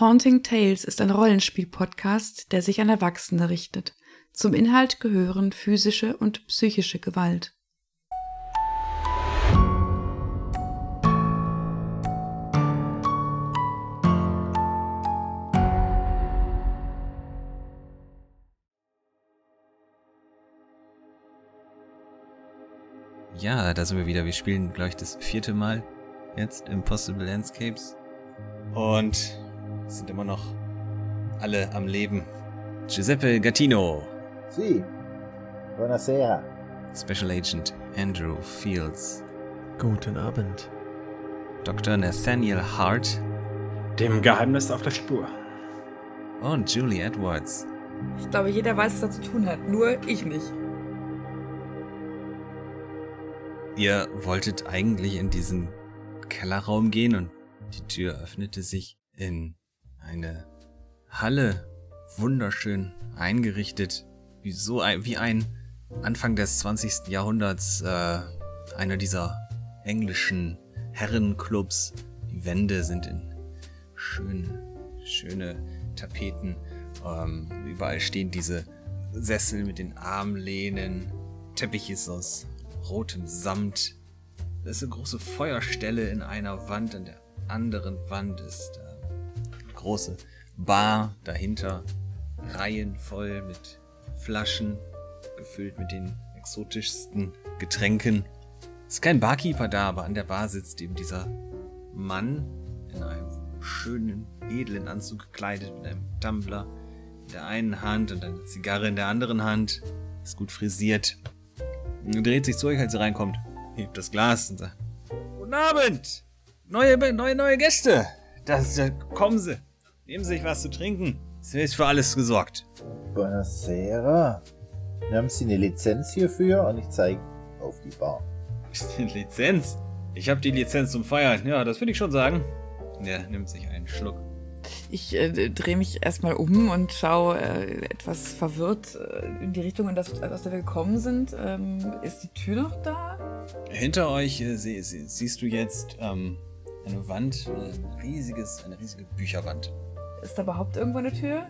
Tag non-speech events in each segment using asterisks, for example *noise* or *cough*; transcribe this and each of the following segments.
Haunting Tales ist ein Rollenspiel-Podcast, der sich an Erwachsene richtet. Zum Inhalt gehören physische und psychische Gewalt. Ja, da sind wir wieder. Wir spielen, glaube ich, das vierte Mal jetzt Impossible Landscapes. Und sind immer noch alle am Leben. Giuseppe Gattino. Sì. Buonasera. Special Agent Andrew Fields. Guten Abend. Dr. Nathaniel Hart. Dem Geheimnis auf der Spur. Und Julie Edwards. Ich glaube, jeder weiß, was er zu tun hat, nur ich nicht. Ihr wolltet eigentlich in diesen Kellerraum gehen und die Tür öffnete sich in eine Halle, wunderschön eingerichtet, wie so ein, wie ein Anfang des 20. Jahrhunderts äh, einer dieser englischen Herrenclubs. Die Wände sind in schöne, schöne Tapeten. Ähm, überall stehen diese Sessel mit den Armlehnen. Teppich ist aus rotem Samt. Da ist eine große Feuerstelle in einer Wand, an der anderen Wand ist große Bar dahinter, Reihen voll mit Flaschen, gefüllt mit den exotischsten Getränken. Es ist kein Barkeeper da, aber an der Bar sitzt eben dieser Mann in einem schönen, edlen Anzug gekleidet mit einem Tumbler in der einen Hand und eine Zigarre in der anderen Hand. Ist gut frisiert. Er dreht sich zu euch, als ihr reinkommt, hebt das Glas und sagt: Guten Abend! Neue, neue, neue Gäste! Das, da kommen Sie! Nehmen Sie sich was zu trinken. Es ist für alles gesorgt. Buonasera. Haben Sie eine Lizenz hierfür? Und ich zeige auf die Bar. Lizenz? Ich habe die Lizenz zum Feiern. Ja, das würde ich schon sagen. Der nimmt sich einen Schluck. Ich äh, drehe mich erstmal um und schaue äh, etwas verwirrt äh, in die Richtung, in das, aus der wir gekommen sind. Ähm, ist die Tür noch da? Hinter euch äh, sie, sie, siehst du jetzt ähm, eine Wand, ein riesiges, eine riesige Bücherwand. Ist da überhaupt irgendwo eine Tür?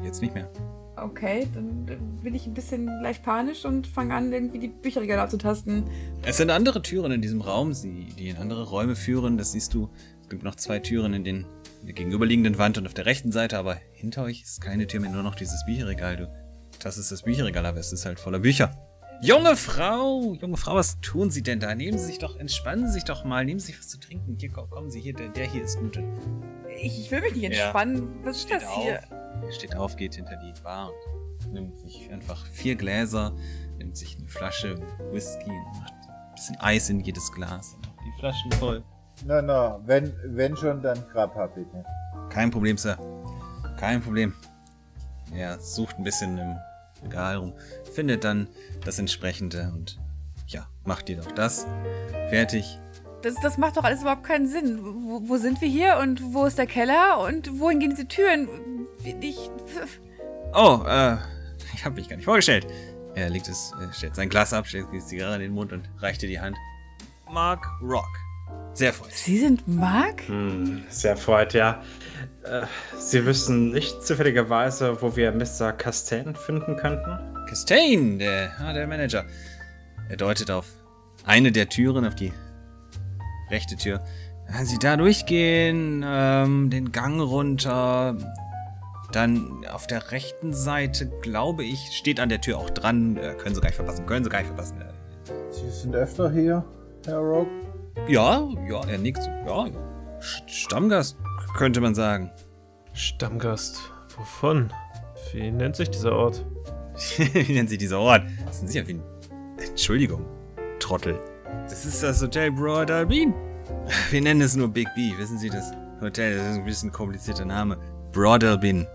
Äh, Jetzt nicht mehr. Okay, dann bin ich ein bisschen leicht panisch und fange an, irgendwie die Bücherregale abzutasten. Es sind andere Türen in diesem Raum, die, die in andere Räume führen. Das siehst du. Es gibt noch zwei Türen in, den, in der gegenüberliegenden Wand und auf der rechten Seite, aber hinter euch ist keine Tür mehr, nur noch dieses Bücherregal. Du, das ist das Bücherregal, aber es ist halt voller Bücher. Junge Frau, junge Frau, was tun Sie denn da? Nehmen Sie sich doch, entspannen Sie sich doch mal, nehmen Sie sich was zu trinken. Hier, komm, kommen Sie hier, der, der hier ist gut. Ich, ich will mich nicht entspannen. Was ist Steht das hier? auf. Er steht auf, geht hinter die Bar und nimmt sich einfach vier Gläser, nimmt sich eine Flasche Whisky und macht ein bisschen Eis in jedes Glas und macht die Flaschen voll. Na, na, wenn, wenn schon, dann Grappa bitte. Kein Problem, Sir. Kein Problem. Er sucht ein bisschen im Regal rum, findet dann das entsprechende und ja, macht dir doch das. Fertig. Das, das macht doch alles überhaupt keinen Sinn. Wo, wo sind wir hier und wo ist der Keller und wohin gehen diese Türen? Ich, Oh, äh, ich habe mich gar nicht vorgestellt. Er legt es, er stellt sein Glas ab, stellt die Zigarre in den Mund und reicht dir die Hand. Mark Rock. Sehr freundlich. Sie sind Mark? Hm, sehr freut, ja. Äh, Sie wissen nicht zufälligerweise, wo wir Mr. Castain finden könnten? Castaigne, der, ah, der Manager. Er deutet auf eine der Türen, auf die rechte Tür. Wenn Sie da durchgehen, ähm, den Gang runter, dann auf der rechten Seite, glaube ich, steht an der Tür auch dran. Äh, können Sie gar nicht verpassen, können Sie gar nicht verpassen. Äh, Sie sind öfter hier, Herr Rock? Ja, ja, er nickt. Ja, Stammgast, könnte man sagen. Stammgast. Wovon? Wie nennt sich dieser Ort? *laughs* Wie nennt sich dieser Ort? Das sind sicher wie ein... Entschuldigung, Trottel. Das ist das Hotel Broad Albin. Wir nennen es nur Big B, wissen Sie das? Hotel, das ist ein bisschen komplizierter Name. Broad Albin.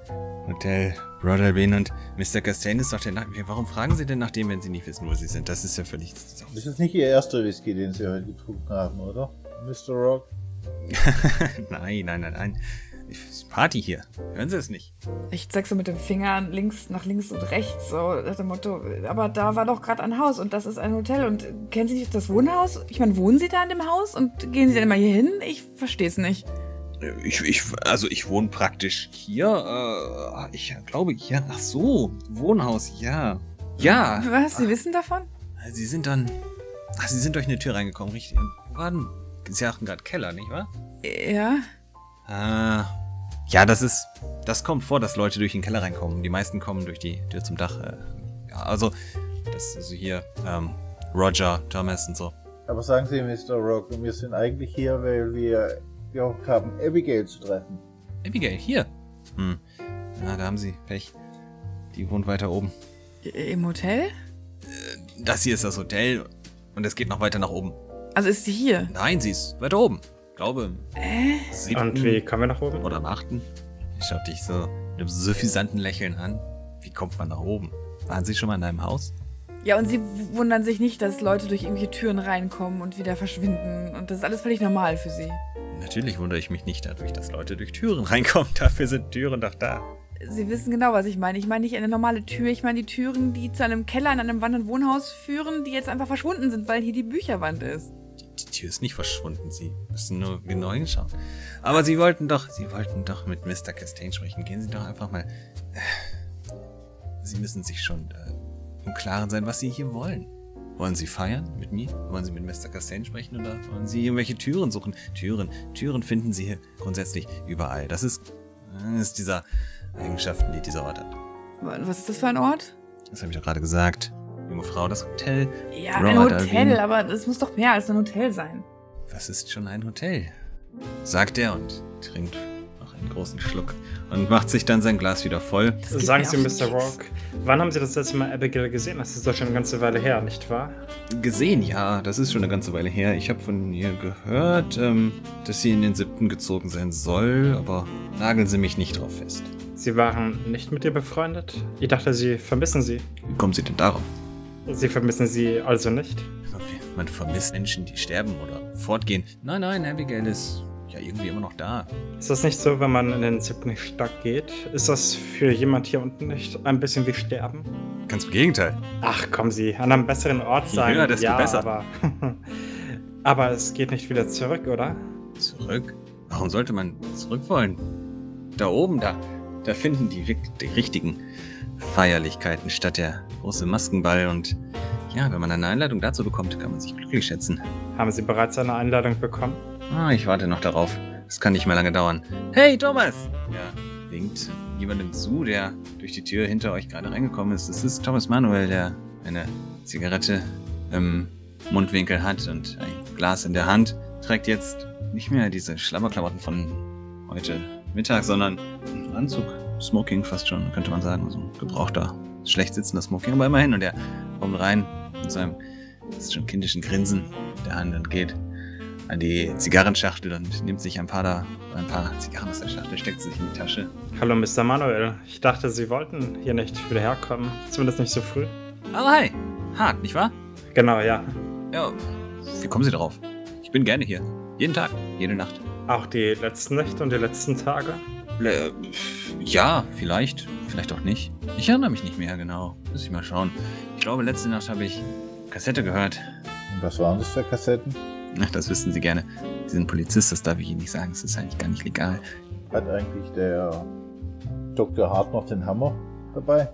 Hotel Broad Albin und Mr. Castain ist doch der Name. Warum fragen Sie denn nach dem, wenn Sie nicht wissen, wo Sie sind? Das ist ja völlig... Das ist auch Das ist nicht Ihr erster Whisky, den Sie heute getrunken haben, oder? Mr. Rock? *laughs* nein, nein, nein, nein. Ist Party hier. Hören Sie es nicht? Ich zeig so mit dem Finger links nach links und rechts, so nach dem Motto, aber da war doch gerade ein Haus und das ist ein Hotel und kennen Sie nicht das Wohnhaus? Ich meine, wohnen Sie da in dem Haus und gehen Sie dann immer hier hin? Ich verstehe es nicht. Ich, ich, also ich wohne praktisch hier. Äh, ich glaube, ja, ach so, Wohnhaus, ja. Ja. Was? Sie wissen davon? Sie sind dann. Ach, Sie sind durch eine Tür reingekommen, richtig? Wo waren. Sie sagten gerade Keller, nicht wahr? Ja. Ah. Ja, das ist. Das kommt vor, dass Leute durch den Keller reinkommen. Die meisten kommen durch die Tür zum Dach. Äh, ja, also, das ist also hier, ähm, Roger, Thomas und so. Aber sagen Sie, Mr. Rock, wir sind eigentlich hier, weil wir gehofft haben, Abigail zu treffen. Abigail, hier. Hm. Na, da haben Sie Pech. Die wohnt weiter oben. Im Hotel? Das hier ist das Hotel und es geht noch weiter nach oben. Also ist sie hier? Nein, sie ist weiter oben. Ich glaube, Äh? siebten Und wie kommen wir nach oben? oder am achten. Ich schau dich so mit einem suffisanten Lächeln an. Wie kommt man nach oben? Waren Sie schon mal in einem Haus? Ja, und sie wundern sich nicht, dass Leute durch irgendwelche Türen reinkommen und wieder verschwinden. Und das ist alles völlig normal für sie. Natürlich wundere ich mich nicht dadurch, dass Leute durch Türen *laughs* reinkommen. Dafür sind Türen doch da. Sie wissen genau, was ich meine. Ich meine nicht eine normale Tür, ich meine die Türen, die zu einem Keller in einem wandernden Wohnhaus führen, die jetzt einfach verschwunden sind, weil hier die Bücherwand ist. Tür ist nicht verschwunden. Sie müssen nur genau hinschauen. Aber Sie wollten doch, Sie wollten doch mit Mr. Castaigne sprechen. Gehen Sie doch einfach mal. Äh, Sie müssen sich schon äh, im Klaren sein, was Sie hier wollen. Wollen Sie feiern mit mir? Wollen Sie mit Mr. Castaigne sprechen oder wollen Sie irgendwelche Türen suchen? Türen, Türen finden Sie hier grundsätzlich überall. Das ist, das ist dieser Eigenschaften, die dieser Ort hat. Was ist das für ein Ort? Das habe ich doch gerade gesagt. Junge Frau, das Hotel. Ja, Ron ein Hotel, erwähnt- aber das muss doch mehr als ein Hotel sein. Was ist schon ein Hotel? Sagt er und trinkt noch einen großen Schluck und macht sich dann sein Glas wieder voll. Sagen Sie, Mr. Rock, wann haben Sie das letzte Mal Abigail gesehen? Das ist doch schon eine ganze Weile her, nicht wahr? Gesehen, ja, das ist schon eine ganze Weile her. Ich habe von ihr gehört, ähm, dass sie in den siebten gezogen sein soll, aber nageln Sie mich nicht drauf fest. Sie waren nicht mit ihr befreundet? Ich dachte, Sie vermissen sie. Wie kommen Sie denn darauf? Sie vermissen sie also nicht? Man vermisst Menschen, die sterben oder fortgehen. Nein, nein, Abigail ist ja irgendwie immer noch da. Ist das nicht so, wenn man in den siebten Stock geht? Ist das für jemand hier unten nicht ein bisschen wie Sterben? Ganz im Gegenteil. Ach, kommen Sie, an einem besseren Ort Je sein. höher, desto ja, besser. Aber, *laughs* aber es geht nicht wieder zurück, oder? Zurück? Warum sollte man zurück wollen? Da oben, da, da finden die, die richtigen Feierlichkeiten statt der große Maskenball und ja, wenn man eine Einladung dazu bekommt, kann man sich glücklich schätzen. Haben Sie bereits eine Einladung bekommen? Ah, ich warte noch darauf. Es kann nicht mehr lange dauern. Hey, Thomas! Ja, winkt jemandem zu, der durch die Tür hinter euch gerade reingekommen ist. Es ist Thomas Manuel, der eine Zigarette im Mundwinkel hat und ein Glas in der Hand. Trägt jetzt nicht mehr diese Schlammerklamotten von heute Mittag, sondern einen Anzug. Smoking fast schon, könnte man sagen. So ein gebrauchter, schlecht sitzender Smoking, aber immerhin. Und er kommt rein mit seinem das ist schon kindischen Grinsen in der Hand und geht an die Zigarrenschachtel und nimmt sich ein paar da, ein paar Zigarren aus der Schachtel, steckt sie sich in die Tasche. Hallo, Mr. Manuel. Ich dachte, Sie wollten hier nicht wieder herkommen. Zumindest nicht so früh. Aber hi, hart, nicht wahr? Genau, ja. Ja, wie kommen Sie darauf? Ich bin gerne hier. Jeden Tag, jede Nacht. Auch die letzten Nächte und die letzten Tage? Äh, ja, vielleicht, vielleicht auch nicht. Ich erinnere mich nicht mehr genau. Muss ich mal schauen. Ich glaube, letzte Nacht habe ich Kassette gehört. Und was waren das für Kassetten? Ach, das wüssten Sie gerne. Sie sind Polizist, das darf ich Ihnen nicht sagen. Das ist eigentlich gar nicht legal. Hat eigentlich der Dr. Hart noch den Hammer dabei?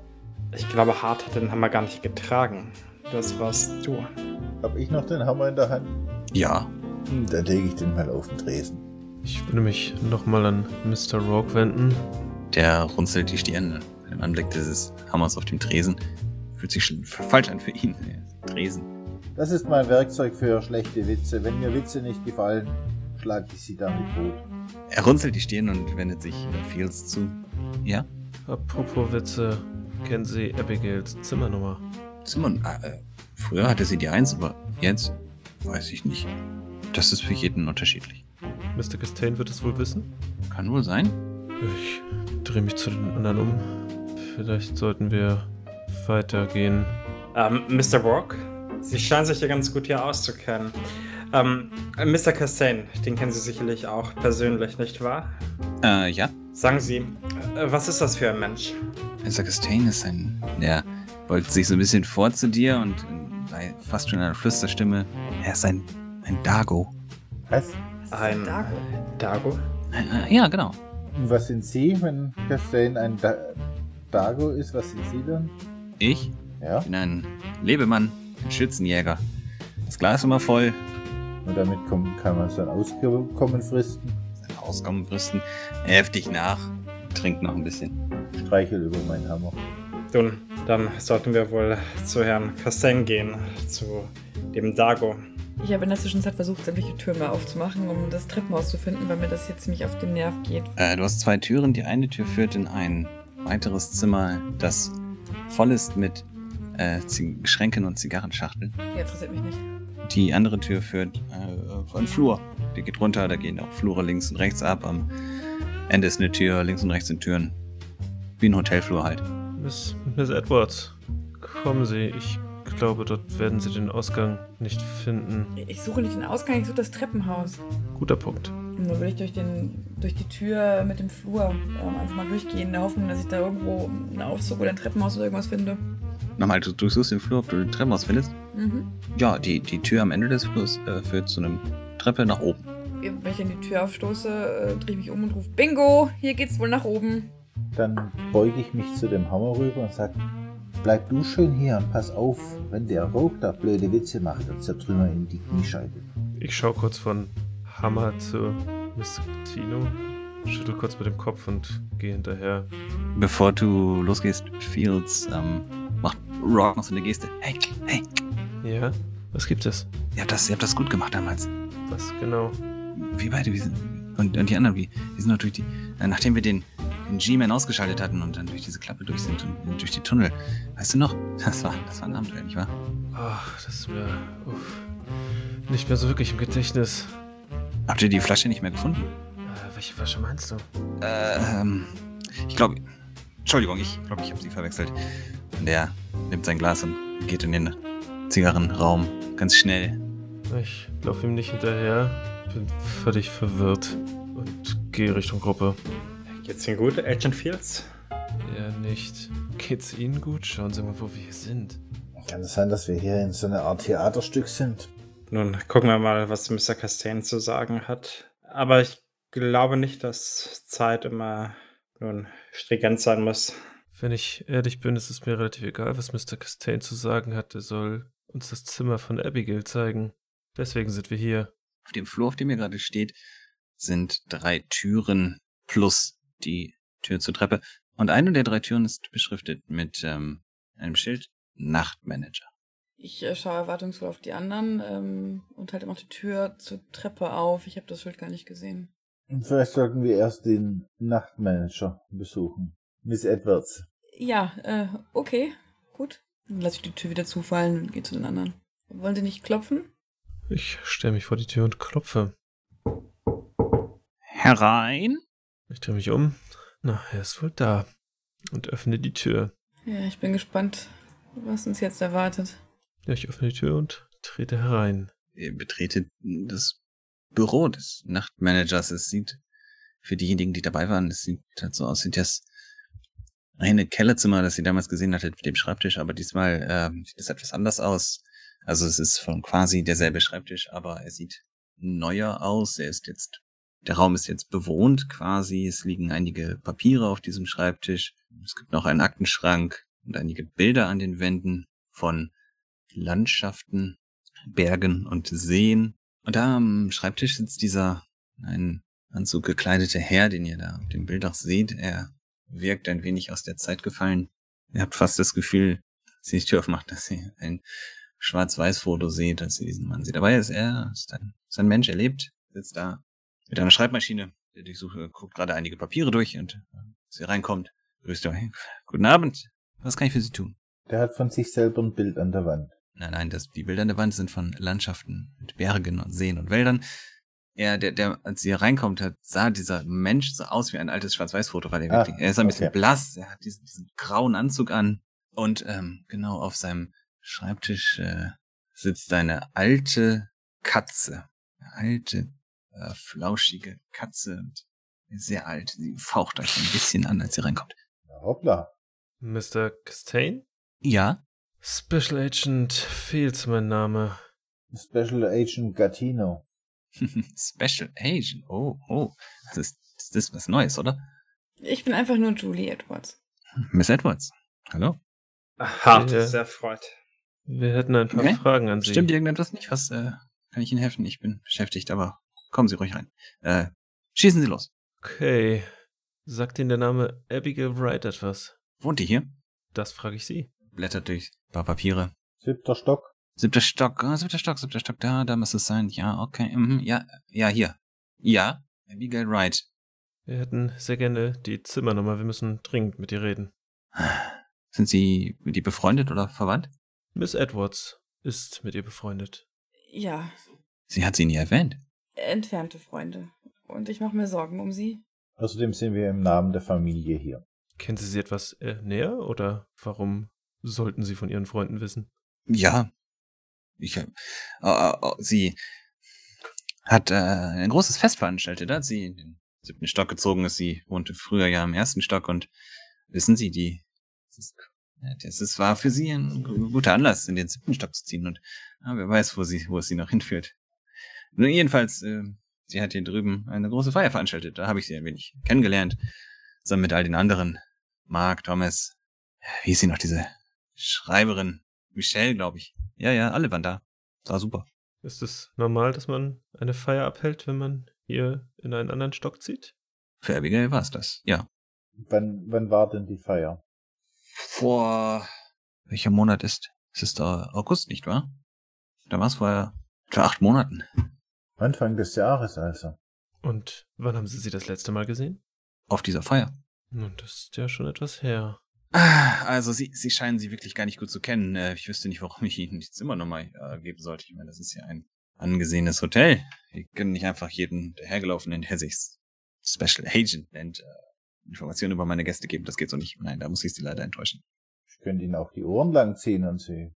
Ich glaube, Hart hat den Hammer gar nicht getragen. Das warst du. Hab ich noch den Hammer in der Hand? Ja, Hm, Dann lege ich den mal auf den Tresen. Ich würde mich nochmal an Mr. Rock wenden. Der runzelt die Stirn bei dem Anblick dieses Hammers auf dem Tresen. Fühlt sich schon falsch an für ihn. Tresen. Das ist mein Werkzeug für schlechte Witze. Wenn mir Witze nicht gefallen, schlage ich sie damit tot. Er runzelt die Stirn und wendet sich Fields zu. Ja? Apropos Witze, kennen Sie Abigails Zimmernummer? Simon, äh, früher hatte sie die Eins, aber jetzt weiß ich nicht. Das ist für jeden unterschiedlich. Mr. Castaigne wird es wohl wissen? Kann wohl sein. Ich drehe mich zu den anderen um. Vielleicht sollten wir weitergehen. Ähm, Mr. Rock? Sie scheinen sich ja ganz gut hier auszukennen. Ähm, Mr. Castaigne, den kennen Sie sicherlich auch persönlich, nicht wahr? Äh, ja. Sagen Sie, äh, was ist das für ein Mensch? Mr. Castaigne ist ein. Der beugt sich so ein bisschen vor zu dir und äh, bei fast schon einer Flüsterstimme. Er ist ein. ein Dago. Was? Ein Dago. Dago? Äh, ja, genau. Und was sind Sie, wenn Castaigne ein da Dago ist? Was sind Sie dann? Ich Ja. bin ein Lebemann, ein Schützenjäger. Das Glas ist immer voll, Und damit kann man sein Auskommen fristen. sein Auskommen fristen, heftig nach, trinkt noch ein bisschen. Streichel über meinen Hammer. Nun, dann sollten wir wohl zu Herrn Castaigne gehen, zu dem Dago. Ich habe in der Zwischenzeit versucht, sämtliche Türen mal aufzumachen, um das Treppenhaus zu finden, weil mir das jetzt ziemlich auf den Nerv geht. Äh, du hast zwei Türen. Die eine Tür führt in ein weiteres Zimmer, das voll ist mit äh, Schränken und Zigarrenschachteln. Die interessiert mich nicht. Die andere Tür führt äh, auf einen Flur. Die geht runter, da gehen auch Flure links und rechts ab. Am Ende ist eine Tür, links und rechts sind Türen. Wie ein Hotelflur halt. Miss, Miss Edwards, kommen Sie. Ich glaube, dort werden Sie den Ausgang nicht finden. Ich suche nicht den Ausgang, ich suche das Treppenhaus. Guter Punkt. Und dann würde ich durch, den, durch die Tür mit dem Flur ähm, einfach mal durchgehen, in der Hoffnung, dass ich da irgendwo einen Aufzug oder ein Treppenhaus oder irgendwas finde. Nochmal, du durchsuchst den Flur, ob du den Treppenhaus findest. Mhm. Ja, die, die Tür am Ende des Flurs äh, führt zu einem Treppe nach oben. Wenn ich an die Tür aufstoße, äh, drehe ich mich um und rufe Bingo, hier geht's wohl nach oben. Dann beuge ich mich zu dem Hammer rüber und sage, bleib du schön hier und pass auf, wenn der Rauch da blöde Witze macht, dann zertrümmer ihm die Kniescheibe. Ich schaue kurz von Hammer zu Miss Tino, schüttel kurz mit dem Kopf und gehe hinterher. Bevor du losgehst, Fields ähm, macht Rock noch so eine Geste. Hey, hey, Ja? Was gibt es? ihr habt das, ihr habt das gut gemacht damals. Was genau? Wir beide, wir sind, und, und die anderen, wie, wir sind noch durch die, äh, nachdem wir den G-Man ausgeschaltet hatten und dann durch diese Klappe durch sind und, durch die Tunnel. Weißt du noch? Das war, das war ein Abenteuer, nicht wahr? Ach, das ist mir uff, nicht mehr so wirklich im Gedächtnis. Habt ihr die Flasche nicht mehr gefunden? Äh, welche Flasche meinst du? Äh, ähm, ich glaube, Entschuldigung, ich glaube, ich habe sie verwechselt. Und der nimmt sein Glas und geht in den Zigarrenraum ganz schnell. Ich laufe ihm nicht hinterher, bin völlig verwirrt und gehe Richtung Gruppe. Geht's Ihnen gut, Agent Fields? Ja, nicht. Geht's Ihnen gut? Schauen Sie mal, wo wir hier sind. Kann es sein, dass wir hier in so einer Art Theaterstück sind? Nun, gucken wir mal, was Mr. Castaigne zu sagen hat. Aber ich glaube nicht, dass Zeit immer nun stringent sein muss. Wenn ich ehrlich bin, ist es mir relativ egal, was Mr. Castaigne zu sagen hat. Er soll uns das Zimmer von Abigail zeigen. Deswegen sind wir hier. Auf dem Flur, auf dem ihr gerade steht, sind drei Türen plus die Tür zur Treppe. Und eine der drei Türen ist beschriftet mit ähm, einem Schild Nachtmanager. Ich äh, schaue erwartungsvoll auf die anderen ähm, und halte immer die Tür zur Treppe auf. Ich habe das Schild gar nicht gesehen. Und vielleicht sollten wir erst den Nachtmanager besuchen. Miss Edwards. Ja, äh, okay, gut. Dann lasse ich die Tür wieder zufallen und gehe zu den anderen. Wollen Sie nicht klopfen? Ich stelle mich vor die Tür und klopfe. Herein? Ich drehe mich um. Na, er ist wohl da. Und öffne die Tür. Ja, ich bin gespannt, was uns jetzt erwartet. Ja, ich öffne die Tür und trete herein. Ihr betretet das Büro des Nachtmanagers. Es sieht für diejenigen, die dabei waren, es sieht halt so aus wie das eine Kellerzimmer, das sie damals gesehen hatte mit dem Schreibtisch, aber diesmal ähm, sieht es etwas anders aus. Also es ist von quasi derselbe Schreibtisch, aber er sieht neuer aus. Er ist jetzt, der Raum ist jetzt bewohnt quasi. Es liegen einige Papiere auf diesem Schreibtisch. Es gibt noch einen Aktenschrank und einige Bilder an den Wänden von Landschaften, Bergen und Seen. Und da am Schreibtisch sitzt dieser in einen Anzug gekleidete Herr, den ihr da auf dem Bild auch seht. Er wirkt ein wenig aus der Zeit gefallen. Ihr habt fast das Gefühl, als ihr die Tür aufmacht, dass ihr ein Schwarz-Weiß-Foto seht, als ihr diesen Mann seht. Dabei ist er, ist ein, ist ein Mensch, er lebt, sitzt da mit einer Schreibmaschine. Der durchsucht, guckt gerade einige Papiere durch und äh, ihr reinkommt, grüßt er, hey, guten Abend, was kann ich für Sie tun? Der hat von sich selber ein Bild an der Wand. Nein, nein, das, die Bilder an der Wand sind von Landschaften mit Bergen und Seen und Wäldern. Er, der, der, als ihr reinkommt, hat, sah dieser Mensch so aus wie ein altes Schwarz-Weiß-Foto, weil er Ah, wirklich, er ist ein bisschen okay. blass, er hat diesen, diesen grauen Anzug an und ähm, genau auf seinem Schreibtisch äh, sitzt eine alte Katze, eine alte, äh, flauschige Katze, und sehr alt. Sie faucht euch ein bisschen an, als ihr reinkommt. Ja, hoppla. Mr. Castaigne? Ja, Special Agent Fields mein Name. Special Agent Gatino. *laughs* Special Agent. Oh, oh. Das ist, das ist was Neues, oder? Ich bin einfach nur Julie Edwards. Miss Edwards. Hallo. Hart, Ja. sehr freut. Wir hätten ein paar Okay. Fragen an Sie. Stimmt irgendetwas nicht? Was äh, kann ich Ihnen helfen? Ich bin beschäftigt, aber kommen Sie ruhig rein. Äh, schießen Sie los. Okay. Sagt Ihnen der Name Abigail Wright etwas? Wohnt die hier? Das frage ich Sie. Blättert durch ein paar Papiere. Siebter Stock. Siebter Stock, ah, siebter Stock, siebter Stock, da, da muss es sein. Ja, okay, mhm, ja, ja, hier. Ja, Abigail Wright. Wir hätten sehr gerne die Zimmernummer. Wir müssen dringend mit ihr reden. Sind Sie mit ihr befreundet oder verwandt? Miss Edwards ist mit ihr befreundet. Ja, Sie hat sie nie erwähnt. Entfernte Freunde. Und ich mache mir Sorgen um sie. Außerdem sind wir im Namen der Familie hier. Kennen Sie sie etwas äh, näher oder warum sollten Sie von Ihren Freunden wissen? Ja. Ich, äh, äh, sie hat äh, ein großes Fest veranstaltet, als sie in den siebten Stock gezogen ist. Sie wohnte früher ja im ersten Stock und wissen Sie, die das, ist, das ist, war für sie ein guter Anlass, in den siebten Stock zu ziehen und ja, wer weiß, wo sie, wo es sie noch hinführt. Nur jedenfalls, äh, sie hat hier drüben eine große Feier veranstaltet. Da habe ich sie ein wenig kennengelernt, zusammen mit all den anderen. Mark, Thomas, wie hieß sie noch, diese Schreiberin? Michelle, glaube ich. Ja, ja, alle waren da. War super. Ist es normal, dass man eine Feier abhält, wenn man hier in einen anderen Stock zieht? Für Abigail war es das, ja. Wann, wann war denn die Feier? Vor welcher Monat ist? Es ist August, nicht wahr? Da war es vor etwa acht Monaten. Anfang des Jahres also. Und wann haben Sie sie das letzte Mal gesehen? Auf dieser Feier. Nun, das ist ja schon etwas her. Also, sie, sie scheinen sie wirklich gar nicht gut zu kennen. Äh, Ich wüsste nicht, warum ich ihnen die Zimmernummer äh, geben sollte. Ich meine, das ist ja ein angesehenes Hotel. Wir können nicht einfach jeden dahergelaufenen, der sich Special Agent nennt, äh, Informationen über meine Gäste geben. Das geht so nicht. Nein, da muss ich sie leider enttäuschen. Ich könnte Ihnen auch die Ohren lang ziehen und sie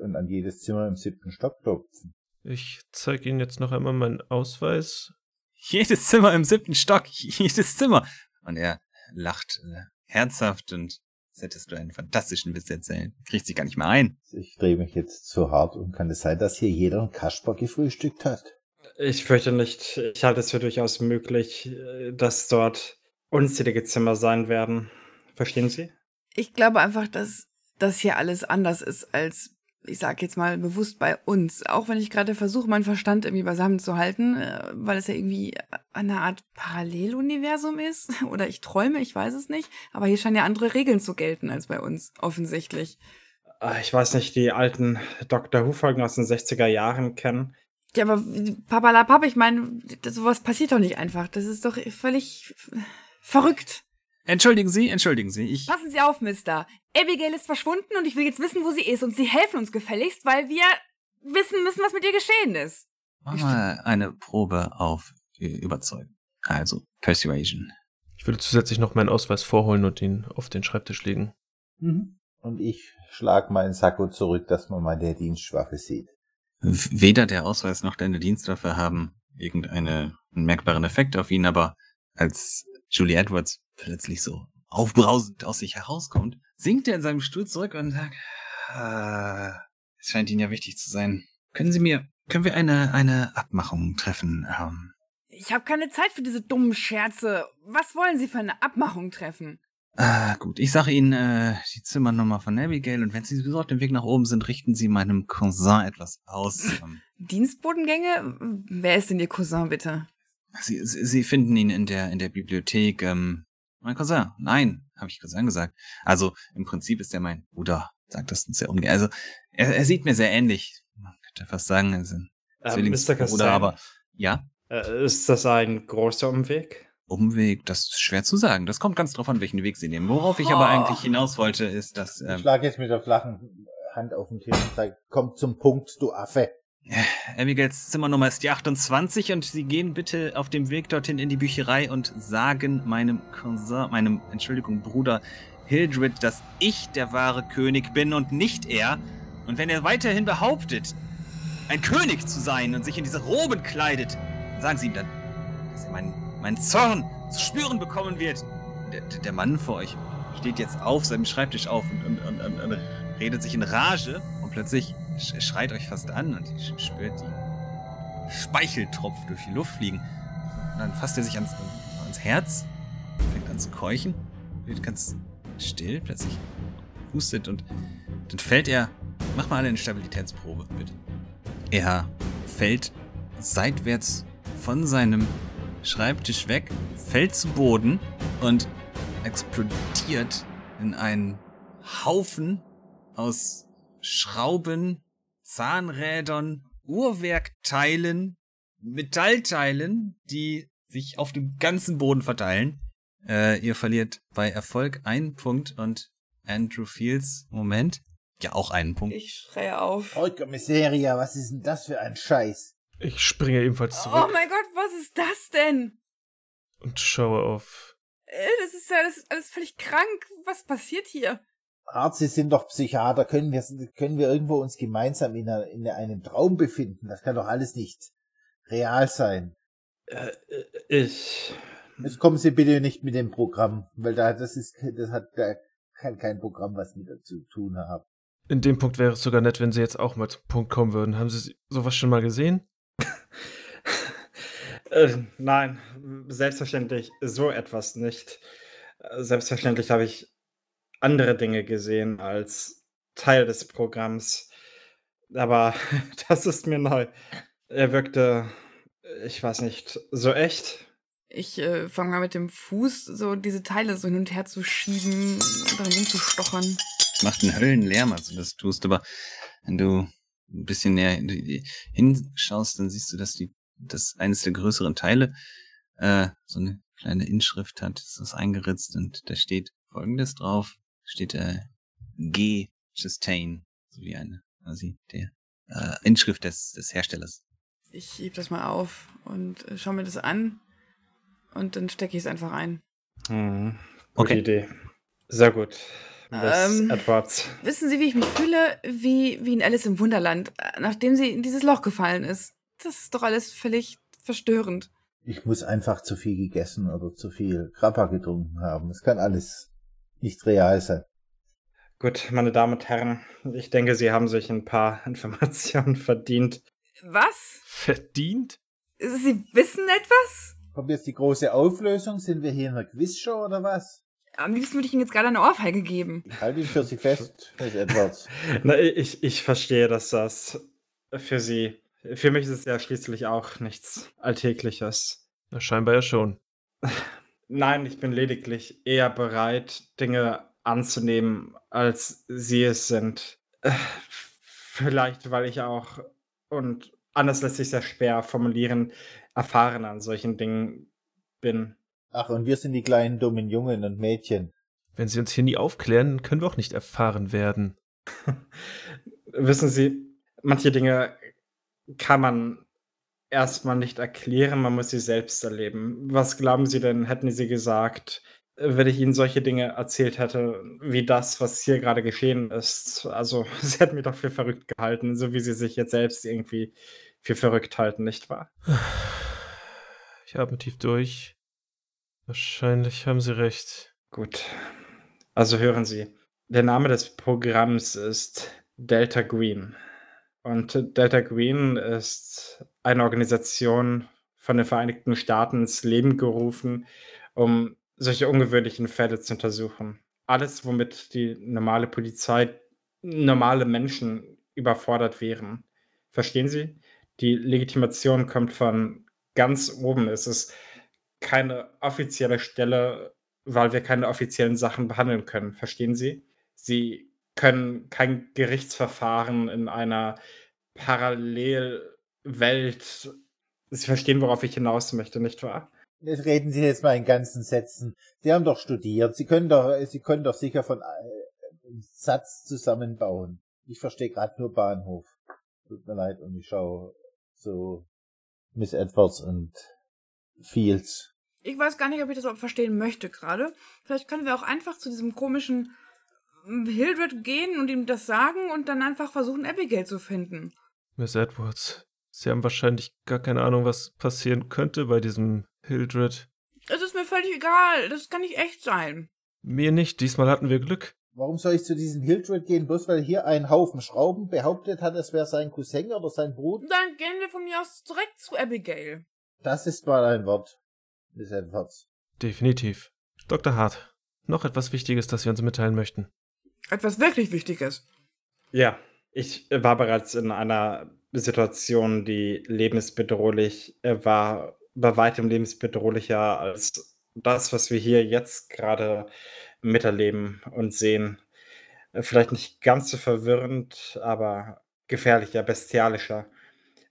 und an jedes Zimmer im siebten Stock klopfen. Ich zeige Ihnen jetzt noch einmal meinen Ausweis. Jedes Zimmer im siebten Stock, *laughs* jedes Zimmer. Und er lacht äh, herzhaft und als hättest du einen fantastischen Witz erzählen. Kriegt sich gar nicht mehr ein. Ich drehe mich jetzt zu hart und kann es sein, dass hier jeder einen Kasper gefrühstückt hat? Ich fürchte nicht. Ich halte es für durchaus möglich, äh, dass dort unzählige Zimmer sein werden. Verstehen Sie? Ich glaube einfach, dass das hier alles anders ist als, ich sag jetzt mal, bewusst bei uns. Auch wenn ich gerade versuche, meinen Verstand irgendwie beisammen zu halten, äh, weil es ja irgendwie eine Art Paralleluniversum ist. *laughs* Oder ich träume, ich weiß es nicht. Aber hier scheinen ja andere Regeln zu gelten als bei uns, offensichtlich. Ah, Ich weiß nicht, die alten Dr. Who-Folgen aus den 60er Jahren kennen. Ja, aber Papalapap, ich meine, sowas passiert doch nicht einfach. Das ist doch völlig verrückt. Entschuldigen Sie, entschuldigen Sie. Ich, Passen Sie auf, Mister. Abigail ist verschwunden und ich will jetzt wissen, wo sie ist. Und Sie helfen uns gefälligst, weil wir wissen müssen, was mit ihr geschehen ist. mach mal eine Probe auf Überzeugen. Also, Persuasion. Ich würde zusätzlich noch meinen Ausweis vorholen und ihn auf den Schreibtisch legen. Mhm. Und ich schlag meinen Sakko zurück, dass man mal der Dienstwaffe sieht. Weder der Ausweis noch deine Dienstwaffe haben irgendeinen merkbaren Effekt auf ihn, aber als Julie Edwards plötzlich so aufbrausend aus sich herauskommt, sinkt er in seinem Stuhl zurück und sagt, ah, es scheint Ihnen ja wichtig zu sein. Können Sie mir, können wir eine, eine Abmachung treffen? Ähm, Ich habe keine Zeit für diese dummen Scherze. Was wollen Sie für eine Abmachung treffen? Ah, gut. Ich sage Ihnen äh, die Zimmernummer von Abigail und wenn Sie sowieso auf dem Weg nach oben sind, richten Sie meinem Cousin etwas aus. *laughs* Ähm, Dienstbodengänge? Wer ist denn Ihr Cousin, bitte? Sie, Sie, Sie finden ihn in der in der Bibliothek. Ähm, mein Cousin. Nein, habe ich Cousin gesagt. Also im Prinzip ist er mein Bruder. Sagt das sehr ungern. Also er, er sieht mir sehr ähnlich. Man könnte fast sagen, er ist ein Ähm, Mr. Castell, aber ja. äh, ist das ein großer Umweg? Umweg, das ist schwer zu sagen. Das kommt ganz drauf an, welchen Weg Sie nehmen. Worauf ich aber Oh. eigentlich hinaus wollte, ist, dass Ich ähm, schlage jetzt mit der flachen Hand auf den Tisch und sage, komm zum Punkt, du Affe. Abigails Zimmernummer ist die 28 und Sie gehen bitte auf dem Weg dorthin in die Bücherei und sagen meinem Cousin, meinem, Entschuldigung, Bruder Hildred, dass ich der wahre König bin und nicht er. Und wenn er weiterhin behauptet, ein König zu sein und sich in diese Roben kleidet, sagen Sie ihm dann, dass er meinen, meinen Zorn zu spüren bekommen wird. Der, der Mann vor euch steht jetzt auf seinem Schreibtisch auf und, und, und, und, redet sich in Rage plötzlich sch- schreit euch fast an und ihr spürt die Speicheltropf durch die Luft fliegen. Und dann fasst er sich ans, ans Herz, fängt an zu keuchen, wird ganz still, plötzlich hustet und dann fällt er. Mach mal eine Stabilitätsprobe, bitte. Er fällt seitwärts von seinem Schreibtisch weg, fällt zu Boden und explodiert in einen Haufen aus Schrauben, Zahnrädern, Uhrwerkteilen, Metallteilen, die sich auf dem ganzen Boden verteilen. Äh, ihr verliert bei Erfolg einen Punkt und Andrew Fields, Moment, ja auch einen Punkt. Ich schreie auf. Porca Miseria, was ist denn das für ein Scheiß? Ich springe ebenfalls Oh zurück mein Gott, was ist das denn? und schaue auf. Äh, Das ist ja das ist alles völlig krank. Was passiert hier? Arzt, Sie sind doch Psychiater, können wir, können wir irgendwo uns gemeinsam in, einer, in einem Traum befinden? Das kann doch alles nicht real sein. Äh, ich. Jetzt kommen Sie bitte nicht mit dem Programm, weil da, das ist, das hat, da kann kein Programm was mit dazu tun haben. In dem Punkt wäre es sogar nett, wenn Sie jetzt auch mal zum Punkt kommen würden. Haben Sie sowas schon mal gesehen? *laughs* Äh, nein, selbstverständlich so etwas nicht. Äh, Selbstverständlich habe ich andere Dinge gesehen als Teil des Programms. Aber *laughs* das ist mir neu. Er wirkte, ich weiß nicht, so echt. Ich äh, fange mal mit dem Fuß so diese Teile so hin und her zu schieben und darin rumzustochern. Macht einen Höllenlärm, als du das tust, aber wenn du ein bisschen näher hin- hinschaust, dann siehst du, dass die, dass eines der größeren Teile äh, so eine kleine Inschrift hat, ist das eingeritzt und da steht folgendes drauf, steht äh, G Sustain, so wie eine, quasi der äh, Inschrift des, des Herstellers. Ich heb das mal auf und äh, schau mir das an. Und dann stecke ich es einfach ein. Hm, gute Okay. Idee. Sehr gut. Ähm. Edwards. Wissen Sie, wie ich mich fühle? Wie, wie in Alice im Wunderland, äh, nachdem sie in dieses Loch gefallen ist. Das ist doch alles völlig verstörend. Ich muss einfach zu viel gegessen oder zu viel Grappa getrunken haben. Es kann alles nicht real sein. Gut, meine Damen und Herren, ich denke, Sie haben sich ein paar *laughs* Informationen verdient. Was? Verdient? Sie wissen etwas? Kommt jetzt die große Auflösung? Sind wir hier in einer Quizshow oder was? Am liebsten würde ich Ihnen jetzt gerade eine Ohrfeige geben. Halt ihn für Sie fest, Miss Edwards. *laughs* Na, ich, ich verstehe, dass das für Sie, für mich ist es ja schließlich auch nichts Alltägliches. Na, scheinbar ja schon. *laughs* Nein, ich bin lediglich eher bereit, Dinge anzunehmen, als sie es sind. Äh, Vielleicht, weil ich auch, und anders lässt sich sehr schwer formulieren, erfahren an solchen Dingen bin. Ach, und wir sind die kleinen dummen Jungen und Mädchen. Wenn Sie uns hier nie aufklären, können wir auch nicht erfahren werden. *laughs* Wissen Sie, manche Dinge kann man erstmal nicht erklären, man muss sie selbst erleben. Was glauben Sie denn, hätten Sie gesagt, wenn ich Ihnen solche Dinge erzählt hätte, wie das, was hier gerade geschehen ist? Also, *laughs* Sie hätten mich doch für verrückt gehalten, so wie Sie sich jetzt selbst irgendwie für verrückt halten, nicht wahr? *sighs* Ich atme tief durch. Wahrscheinlich haben Sie recht. Gut. Also hören Sie, der Name des Programms ist Delta Green. Und Delta Green ist eine Organisation von den Vereinigten Staaten ins Leben gerufen, um solche ungewöhnlichen Fälle zu untersuchen. Alles, womit die normale Polizei, normale Menschen überfordert wären. Verstehen Sie? Die Legitimation kommt von ganz oben. Es ist keine offizielle Stelle, weil wir keine offiziellen Sachen behandeln können. Verstehen Sie? Sie können kein Gerichtsverfahren in einer Parallelwelt. Sie verstehen, worauf ich hinaus möchte, nicht wahr? Jetzt reden Sie jetzt mal in ganzen Sätzen. Sie haben doch studiert. Sie können doch, Sie können doch sicher von äh, einen Satz zusammenbauen. Ich verstehe gerade nur Bahnhof. Tut mir leid und ich schaue so Miss Edwards und Fields. Ich weiß gar nicht, ob ich das überhaupt verstehen möchte gerade. Vielleicht können wir auch einfach zu diesem komischen ähm, Hildred gehen und ihm das sagen und dann einfach versuchen, Abigail zu finden. Miss Edwards, Sie haben wahrscheinlich gar keine Ahnung, was passieren könnte bei diesem Hildred. Es ist mir völlig egal. Das kann nicht echt sein. Mir nicht, diesmal hatten wir Glück. Warum soll ich zu diesem Hildred gehen, bloß weil hier ein Haufen Schrauben behauptet hat, es wäre sein Cousin oder sein Bruder? Dann gehen wir von mir aus direkt zu Abigail. Das ist mal ein Wort. Miss Edwards. Definitiv. Dr. Hart, noch etwas Wichtiges, das Sie uns mitteilen möchten. Etwas wirklich Wichtiges. Ja, ich war bereits in einer Situation, die lebensbedrohlich äh, war, bei weitem lebensbedrohlicher als das, was wir hier jetzt gerade miterleben und sehen. Äh, Vielleicht nicht ganz so verwirrend, aber gefährlicher, bestialischer.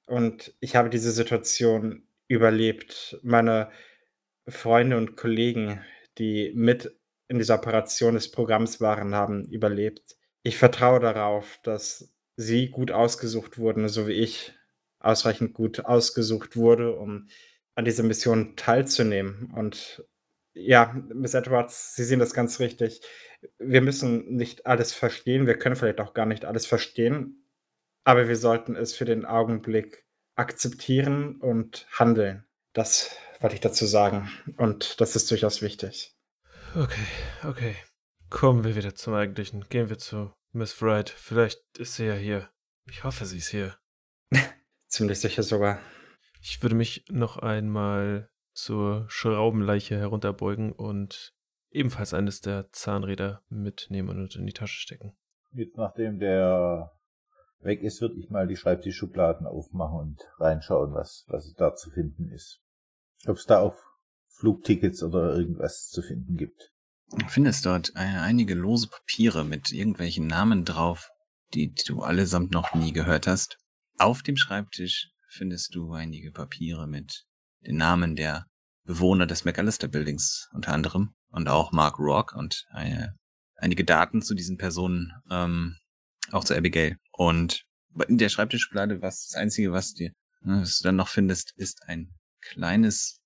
Und ich habe diese Situation überlebt. Meine Freunde und Kollegen, die mit in dieser Operation des Programms waren, haben überlebt. Ich vertraue darauf, dass sie gut ausgesucht wurden, so wie ich ausreichend gut ausgesucht wurde, um an dieser Mission teilzunehmen. Und ja, Miss Edwards, Sie sehen das ganz richtig. Wir müssen nicht alles verstehen, wir können vielleicht auch gar nicht alles verstehen, aber wir sollten es für den Augenblick akzeptieren und handeln. Das wollte ich dazu sagen. Und das ist durchaus wichtig. Okay, okay. Kommen wir wieder zum Eigentlichen. Gehen wir zu Miss Wright. Vielleicht ist sie ja hier. Ich hoffe, sie ist hier. *laughs* Ziemlich sicher sogar. Ich würde mich noch einmal zur Schraubenleiche herunterbeugen und ebenfalls eines der Zahnräder mitnehmen und in die Tasche stecken. Jetzt, nachdem der weg ist, würde ich mal die Schreibtischschubladen aufmachen und reinschauen, was, was da zu finden ist. Ob es da auch Flugtickets oder irgendwas zu finden gibt. Findest dort äh, einige lose Papiere mit irgendwelchen Namen drauf, die du allesamt noch nie gehört hast. Auf dem Schreibtisch findest du einige Papiere mit den Namen der Bewohner des McAllister Buildings unter anderem und auch Mark Rock und eine, einige Daten zu diesen Personen, ähm, auch zu Abigail. Und in der Schreibtischplatte, was das Einzige, was dir, ne, was du dann noch findest, ist ein kleines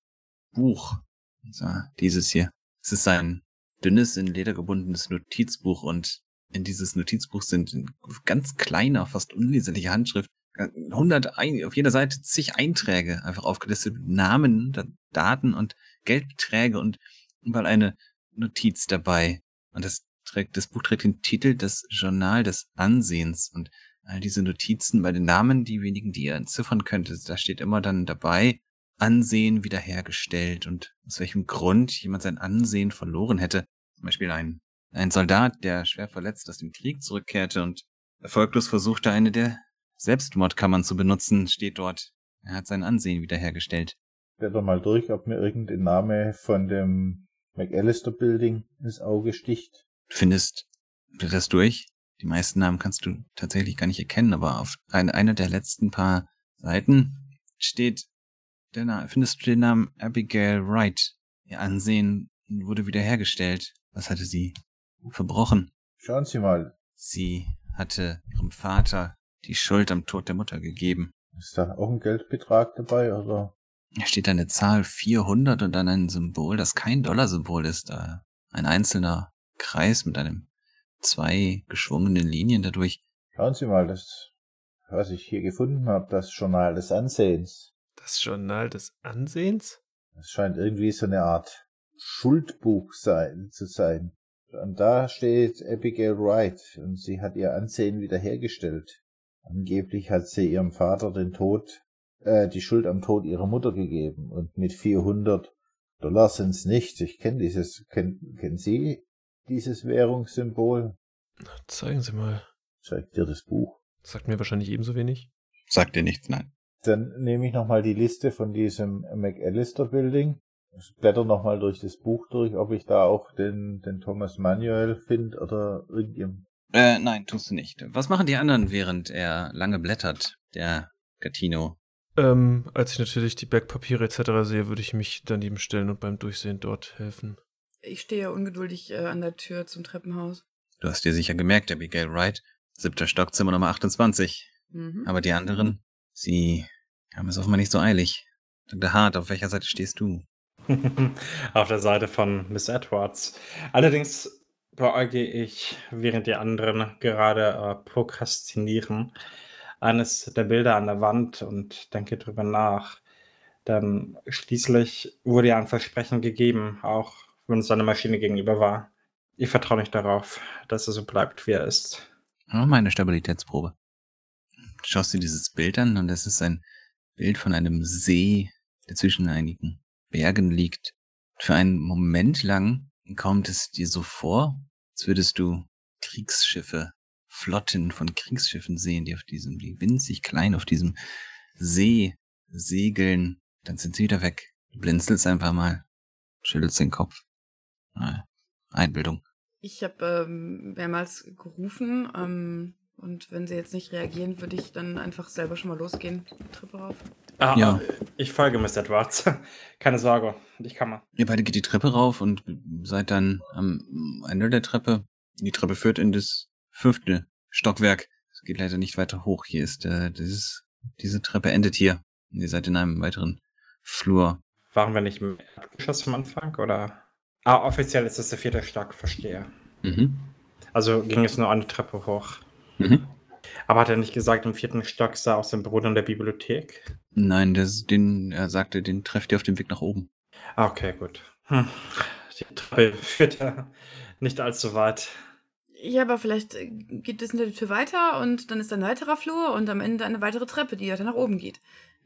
Buch. So, dieses hier. Es ist ein dünnes, in Leder gebundenes Notizbuch und in dieses Notizbuch sind in ganz kleiner, fast unleserliche Handschrift 100, ein, auf jeder Seite zig Einträge einfach aufgelistet, Namen, Daten und Geldbeträge und überall eine Notiz dabei. Und das trägt, das Buch trägt den Titel Das Journal des Ansehens und all diese Notizen bei den Namen, die wenigen, die ihr entziffern könnt, da steht immer dann dabei, Ansehen wiederhergestellt und aus welchem Grund jemand sein Ansehen verloren hätte. Zum Beispiel ein, ein Soldat, der schwer verletzt aus dem Krieg zurückkehrte und erfolglos versuchte, eine der Selbstmordkammern zu benutzen, steht dort. Er hat sein Ansehen wiederhergestellt. Blätter mal durch, ob mir irgendein Name von dem McAllister Building ins Auge sticht. Du findest, blätterst durch. Die meisten Namen kannst du tatsächlich gar nicht erkennen, aber auf eine, einer der letzten paar Seiten steht der Name, findest du den Namen Abigail Wright. Ihr Ansehen wurde wiederhergestellt. Was hatte sie verbrochen? Schauen Sie mal. Sie hatte ihrem Vater die Schuld am Tod der Mutter gegeben. Ist da auch ein Geldbetrag dabei, oder? Da steht eine Zahl 400 und dann ein Symbol, das kein Dollarsymbol ist. Da ein einzelner Kreis mit einem zwei geschwungenen Linien dadurch. Schauen Sie mal, das, was ich hier gefunden habe, das Journal des Ansehens. Das Journal des Ansehens? Das scheint irgendwie so eine Art Schuldbuch sein, zu sein. Und da steht Abigail Wright und sie hat ihr Ansehen wiederhergestellt. Angeblich hat sie ihrem Vater den Tod, äh, die Schuld am Tod ihrer Mutter gegeben und mit 400 Dollar sind's nicht. Ich kenne dieses, kennen, kennen Sie dieses Währungssymbol? Zeigen Sie mal. Zeigt dir das Buch. Sagt mir wahrscheinlich ebenso wenig. Sagt dir nichts, nein. Dann nehme ich nochmal die Liste von diesem McAllister Building. Ich blätter nochmal durch das Buch durch, ob ich da auch den, den Thomas Manuel finde oder irgendjemand. Äh, nein, tust du nicht. Was machen die anderen, während er lange blättert, der Gatino? Ähm, als ich natürlich die Backpapiere etc. sehe, würde ich mich daneben stellen und beim Durchsehen dort helfen. Ich stehe ja ungeduldig äh, an der Tür zum Treppenhaus. Du hast dir sicher gemerkt, Abigail Wright. Siebter Stock, Zimmer Nummer 28. Mhm. Aber die anderen, sie haben es offenbar nicht so eilig. Dr. Hart, auf welcher Seite stehst du? *laughs* Auf der Seite von Miss Edwards. Allerdings beäuge ich, während die anderen gerade äh, prokrastinieren, eines der Bilder an der Wand und denke drüber nach. Denn schließlich wurde ja ein Versprechen gegeben, auch wenn es eine Maschine gegenüber war. Ich vertraue nicht darauf, dass er so bleibt, wie er ist. Mach mal eine Stabilitätsprobe. Du schaust dir dieses Bild an und es ist ein Bild von einem See, der zwischen einigen Bergen liegt. Für einen Moment lang kommt es dir so vor, als würdest du Kriegsschiffe, Flotten von Kriegsschiffen sehen, die auf diesem, die winzig klein auf diesem See segeln. Dann sind sie wieder weg. Du blinzelst einfach mal, schüttelst den Kopf. Ah, Einbildung. Ich habe ähm, mehrmals gerufen ähm, und wenn sie jetzt nicht reagieren, würde ich dann einfach selber schon mal losgehen. Treppe rauf. Ah, Ja. ah, Ich folge Mr. Edwards. *laughs* Keine Sorge, ich kann mal. Ihr beide geht die Treppe rauf und seid dann am Ende der Treppe. Die Treppe führt in das fünfte Stockwerk. Es geht leider nicht weiter hoch. Hier ist äh, dieses, diese Treppe endet hier. Ihr seid in einem weiteren Flur. Waren wir nicht im Erdgeschoss am Anfang? Oder? Ah, offiziell ist es der vierte Stock, verstehe. Mhm. Also ging es nur eine Treppe hoch. Mhm. Aber hat er nicht gesagt, im vierten Stock sei aus dem Bruder in der Bibliothek? Nein, das, den, er sagte, den trefft ihr auf dem Weg nach oben. Ah, okay, gut. Hm. Die Treppe führt ja nicht allzu weit. Ja, aber vielleicht äh, geht es hinter die Tür weiter und dann ist ein weiterer Flur und am Ende eine weitere Treppe, die weiter nach oben geht.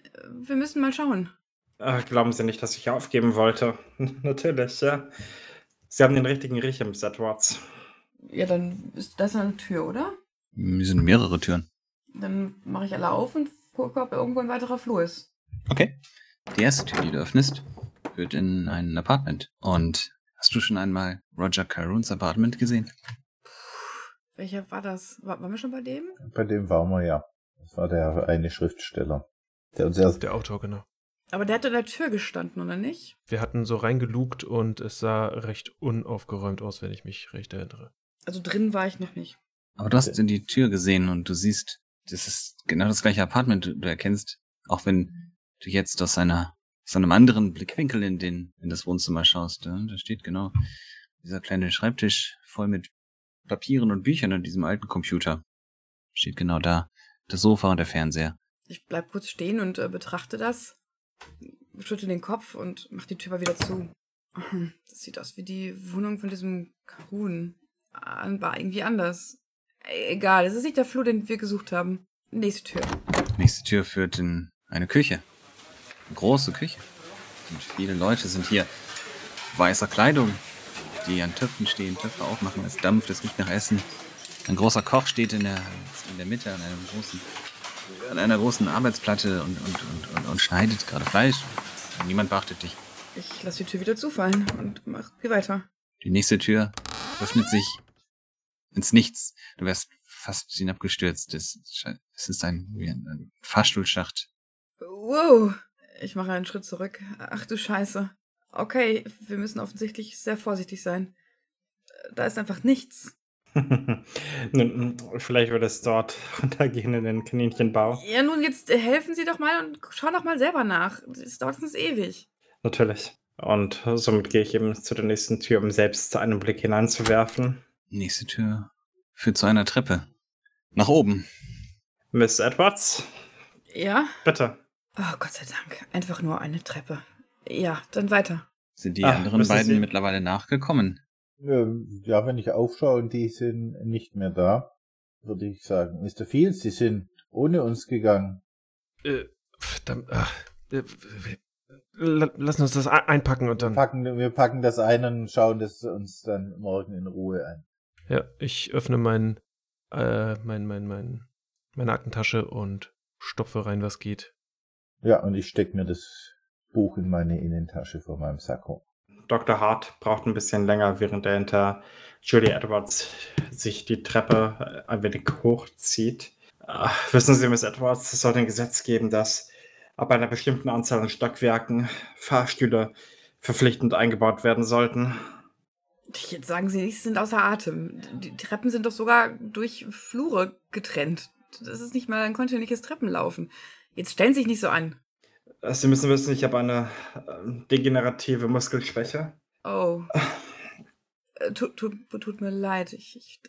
Äh, Wir müssen mal schauen. Ah, glauben Sie nicht, dass ich aufgeben wollte? *laughs* Natürlich, ja. Sie haben den richtigen Riecher, Miss Edwards. Ja, dann ist das eine Tür, oder? Hier sind mehrere Türen. Dann mache ich alle auf und gucke, ob irgendwo ein weiterer Flur ist. Okay. Die erste Tür, die du öffnest, führt in ein Apartment. Und hast du schon einmal Roger Caroons Apartment gesehen? Welcher war das? War, waren wir schon bei dem? Bei dem waren wir ja. Das war der eine Schriftsteller, der uns erst Der Autor, genau. Aber der hat an der Tür gestanden, oder nicht? Wir hatten so reingelugt und es sah recht unaufgeräumt aus, wenn ich mich recht erinnere. Also drin war ich noch nicht. Aber du hast in die Tür gesehen und du siehst, das ist genau das gleiche Apartment. Du, du erkennst, auch wenn du jetzt aus einer, aus einem anderen Blickwinkel in den, in das Wohnzimmer schaust, ja, da steht genau dieser kleine Schreibtisch voll mit Papieren und Büchern und diesem alten Computer. Steht genau da. Das Sofa und der Fernseher. Ich bleib kurz stehen und äh, betrachte das, schüttel den Kopf und mach die Tür mal wieder zu. *clears throat* Das sieht aus wie die Wohnung von diesem Karun. War irgendwie anders. Egal, es ist nicht der Flur, den wir gesucht haben. Nächste Tür. Nächste Tür führt in eine Küche. Eine große Küche. Und viele Leute sind hier. Weißer Kleidung, die an Töpfen stehen, Töpfe aufmachen, es dampft, es riecht nach Essen. Ein großer Koch steht in der, in der Mitte an einem großen, an einer großen Arbeitsplatte und, und, und, und, und schneidet gerade Fleisch. Niemand beachtet dich. Ich lasse die Tür wieder zufallen und mach, geh weiter. Die nächste Tür öffnet sich ins Nichts. Du wärst fast hinabgestürzt. Es, es ist ein, wie ein, ein Fahrstuhlschacht. Wow. Ich mache einen Schritt zurück. Ach du Scheiße. Okay, wir müssen offensichtlich sehr vorsichtig sein. Da ist einfach nichts. *laughs* Nun, Vielleicht wird es dort *laughs* runtergehen in den Kaninchenbau. Ja, nun, jetzt helfen Sie doch mal und schauen doch mal selber nach. Das dauert sonst ewig. Natürlich. Und somit gehe ich eben zu der nächsten Tür, um selbst einen Blick hineinzuwerfen. Nächste Tür führt zu einer Treppe. Nach oben. Miss Edwards, Ja? bitte. Oh, Gott sei Dank. Einfach nur eine Treppe. Ja, dann weiter. Sind die Ah, anderen beiden Sie- mittlerweile nachgekommen? Ja, wenn ich aufschaue und die sind nicht mehr da, würde ich sagen, Mr. Fields, sie sind ohne uns gegangen. Äh, verdammt. Ach, äh, w- la- lassen uns das ein- einpacken und dann. Packen, wir packen das ein und schauen das uns dann morgen in Ruhe an. Ja, ich öffne mein, äh, mein, mein, mein, meine Aktentasche und stopfe rein, was geht. Ja, und ich stecke mir das Buch in meine Innentasche vor meinem Sakko. Dr. Hart braucht ein bisschen länger, während er hinter Julie Edwards sich die Treppe äh, ein wenig hochzieht. Ah, wissen Sie, Miss Edwards, es sollte ein Gesetz geben, dass ab einer bestimmten Anzahl an Stockwerken Fahrstühle verpflichtend eingebaut werden sollten. Jetzt sagen Sie nicht, Sie sind außer Atem. Die Treppen sind doch sogar durch Flure getrennt. Das ist nicht mal ein kontinuierliches Treppenlaufen. Jetzt stellen Sie sich nicht so an. Äh, Sie müssen wissen, ich habe eine äh, degenerative Muskelschwäche. Oh. *laughs* Äh, Tut, tut, tut mir leid. Ich, ich,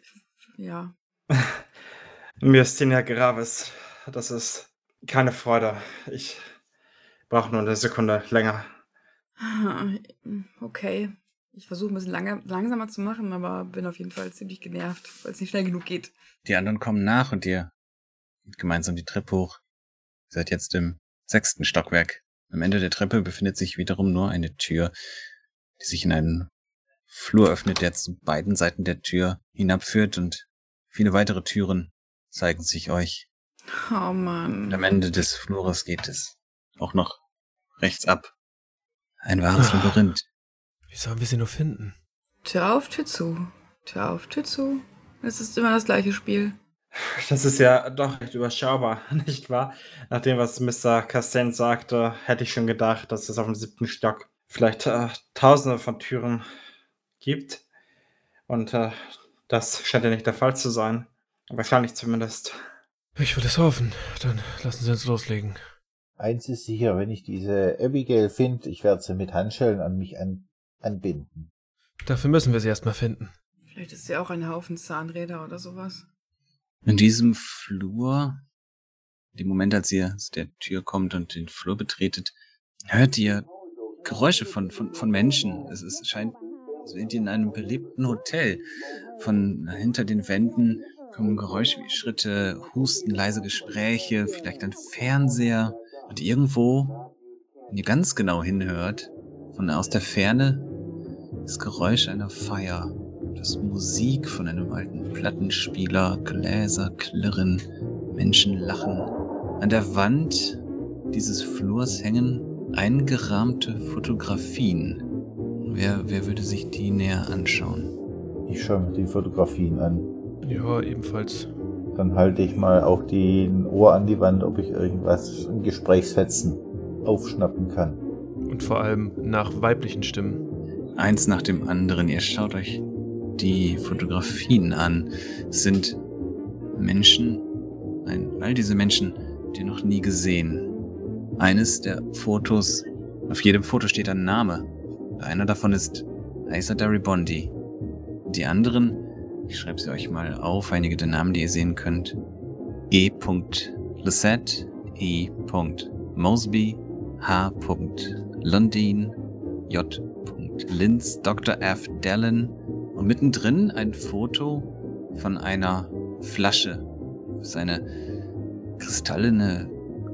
ja. *laughs* Myasthenia gravis. Das ist keine Freude. Ich brauche nur eine Sekunde länger. *laughs* Okay. Ich versuche ein bisschen langer, langsamer zu machen, aber bin auf jeden Fall ziemlich genervt, weil es nicht schnell genug geht. Die anderen kommen nach und ihr geht gemeinsam die Treppe hoch. Ihr seid jetzt im sechsten Stockwerk. Am Ende der Treppe befindet sich wiederum nur eine Tür, die sich in einen Flur öffnet, der zu beiden Seiten der Tür hinabführt und viele weitere Türen zeigen sich euch. Oh Mann. Und am Ende des Flures geht es auch noch rechts ab. Ein wahres Ah. Labyrinth. Wie sollen wir sie nur finden? Tür auf, Tür zu. Tür auf, Tür zu. Es ist immer das gleiche Spiel. Das ist ja doch recht überschaubar, *laughs* nicht wahr? Nach dem, was Mr. Castain sagte, hätte ich schon gedacht, dass es auf dem siebten Stock vielleicht äh, tausende von Türen gibt. Und äh, das scheint ja nicht der Fall zu sein. Wahrscheinlich zumindest. Ich will es hoffen. Dann lassen Sie uns loslegen. Eins ist sicher, wenn ich diese Abigail finde, ich werde sie mit Handschellen an mich an, anbinden. Dafür müssen wir sie erstmal finden. Vielleicht ist ja auch ein Haufen Zahnräder oder sowas. In diesem Flur, dem Moment, als ihr aus der Tür kommt und den Flur betretet, hört ihr Geräusche von, von, von Menschen. Es, es scheint, als wärt ihr in einem belebten Hotel. Von hinter den Wänden kommen Geräusche wie Schritte, Husten, leise Gespräche, vielleicht ein Fernseher. Und irgendwo, wenn ihr ganz genau hinhört, von aus der Ferne, das Geräusch einer Feier. Das Musik von einem alten Plattenspieler, Gläser klirren, Menschen lachen. An der Wand dieses Flurs hängen eingerahmte Fotografien. Wer, wer würde sich die näher anschauen? Ich schaue mir die Fotografien an. Ja, ebenfalls. Dann halte ich mal auch die ein Ohr an die Wand, ob ich irgendwas in Gesprächsfetzen aufschnappen kann. Und vor allem nach weiblichen Stimmen. Eins nach dem anderen. Ihr schaut euch die Fotografien an. Es sind Menschen, nein, all diese Menschen, die noch nie gesehen. Eines der Fotos, auf jedem Foto steht ein Name. Einer davon ist Aisa Bondi. Die anderen, ich schreibe sie euch mal auf, einige der Namen, die ihr sehen könnt. E. Lissette, E. Mosby, H. Lundin, J. Linz, Dr. F. Dallin und mittendrin ein Foto von einer Flasche. Das ist eine kristallene,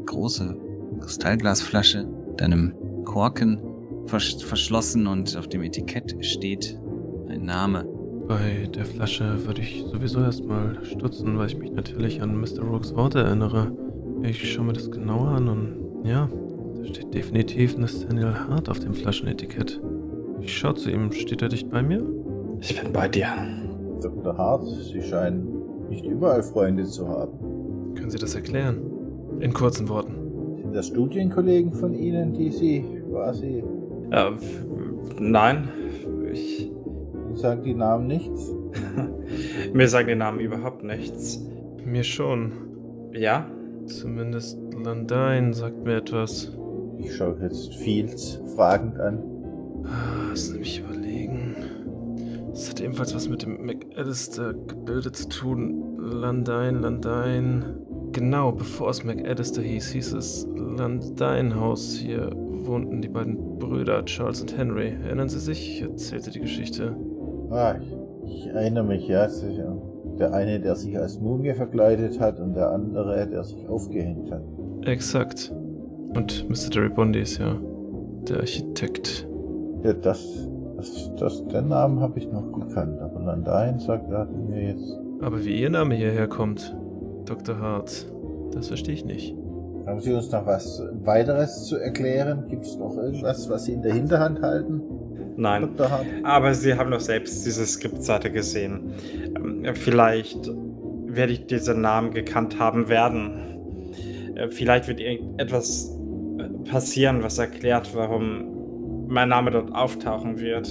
große Kristallglasflasche mit einem Korken vers verschlossen und auf dem Etikett steht ein Name. Bei der Flasche würde ich sowieso erstmal stutzen, weil ich mich natürlich an Mr. Rooks Worte erinnere. Ich schaue mir das genauer an und ja, da steht definitiv Nathaniel Hart auf dem Flaschenetikett. Ich schaue zu ihm, steht er dicht bei mir? Ich bin bei dir. Dr. Hart, Sie scheinen nicht überall Freunde zu haben. Können Sie das erklären? In kurzen Worten. Sind das Studienkollegen von Ihnen, die Sie quasi... Äh, nein, ich. Ihnen sagen die Namen nichts? *laughs* Mir sagen die Namen überhaupt nichts. Mir schon. Ja? Zumindest Landine sagt mir etwas. Ich schaue jetzt Fields fragend an. Ah, Lass mich überlegen. Es hat ebenfalls was mit dem McAllister-Gebilde zu tun. Landine, Landine. Genau, bevor es McAllister hieß, hieß es Landine-Haus. Hier wohnten die beiden Brüder, Charles und Henry. Erinnern Sie sich? Ich erzählte die Geschichte. Ah, ich, ich erinnere mich, ja, sicher. Der eine, der sich als Mumie verkleidet hat und der andere, der sich aufgehängt hat. Exakt. Und Mr. Derry Bondi ist ja der Architekt. Ja, das, das, das, den Namen habe ich noch gekannt, aber Landine sagt er mir jetzt. Aber wie Ihr Name hierher kommt, Dr. Hart, das verstehe ich nicht. Haben Sie uns noch was weiteres zu erklären? Gibt es noch irgendwas, was Sie in der Hinterhand halten, Nein. Dr. Hart? Aber Sie haben doch selbst diese Skriptseite gesehen. Ähm, Vielleicht werde ich diese Namen gekannt haben werden. Äh, Vielleicht wird irgendetwas äh, passieren, was erklärt, warum mein Name dort auftauchen wird.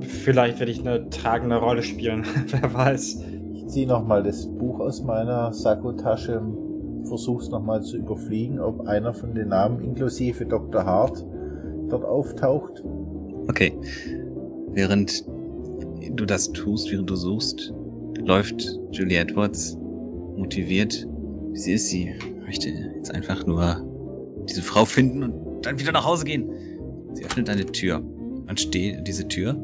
Vielleicht werde ich eine tragende Rolle spielen. *laughs* Wer weiß. Ich ziehe nochmal das Buch aus meiner Sakkotasche, versuch's nochmal zu überfliegen, ob einer von den Namen inklusive Dr. Hart dort auftaucht. Okay. Während du das tust, während du suchst, läuft Julie Edwards motiviert. wie Sie ist, sie möchte jetzt einfach nur diese Frau finden und dann wieder nach Hause gehen. Sie öffnet eine Tür. Und steht, diese Tür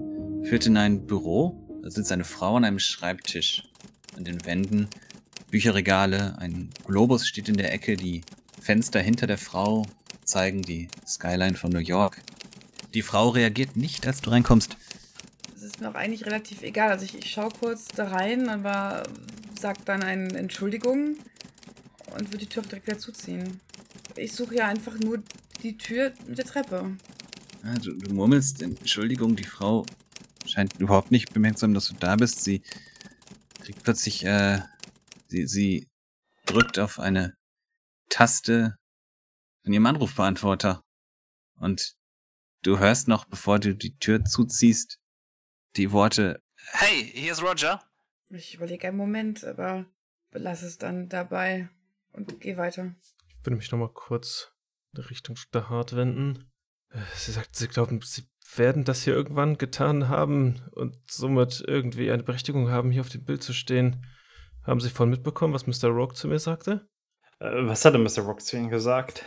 führt in ein Büro. Da sitzt eine Frau an einem Schreibtisch. An den Wänden Bücherregale, ein Globus steht in der Ecke, die Fenster hinter der Frau zeigen die Skyline von New York. Die Frau reagiert nicht, als du reinkommst. Es ist mir auch eigentlich relativ egal. Also ich, ich schaue kurz da rein, aber sag dann eine Entschuldigung und würde die Tür auch direkt wieder zuziehen. Ich suche ja einfach nur die Tür mit der Treppe. Ah, du, du murmelst, Entschuldigung, die Frau scheint überhaupt nicht bemerkt zu haben, dass du da bist. Sie kriegt plötzlich, äh, sie, sie drückt auf eine Taste in ihrem Anrufbeantworter. Und du hörst noch, bevor du die Tür zuziehst, die Worte, Hey, hier ist Roger. Ich überlege einen Moment, aber belass es dann dabei und geh weiter. Ich würde mich nochmal kurz in Richtung Stahart wenden. Sie sagt, sie glauben, sie werden das hier irgendwann getan haben und somit irgendwie eine Berechtigung haben, hier auf dem Bild zu stehen. Haben Sie vorhin mitbekommen, was Mr. Rogue zu mir sagte? Äh, was hatte Mr. Rogue zu Ihnen gesagt?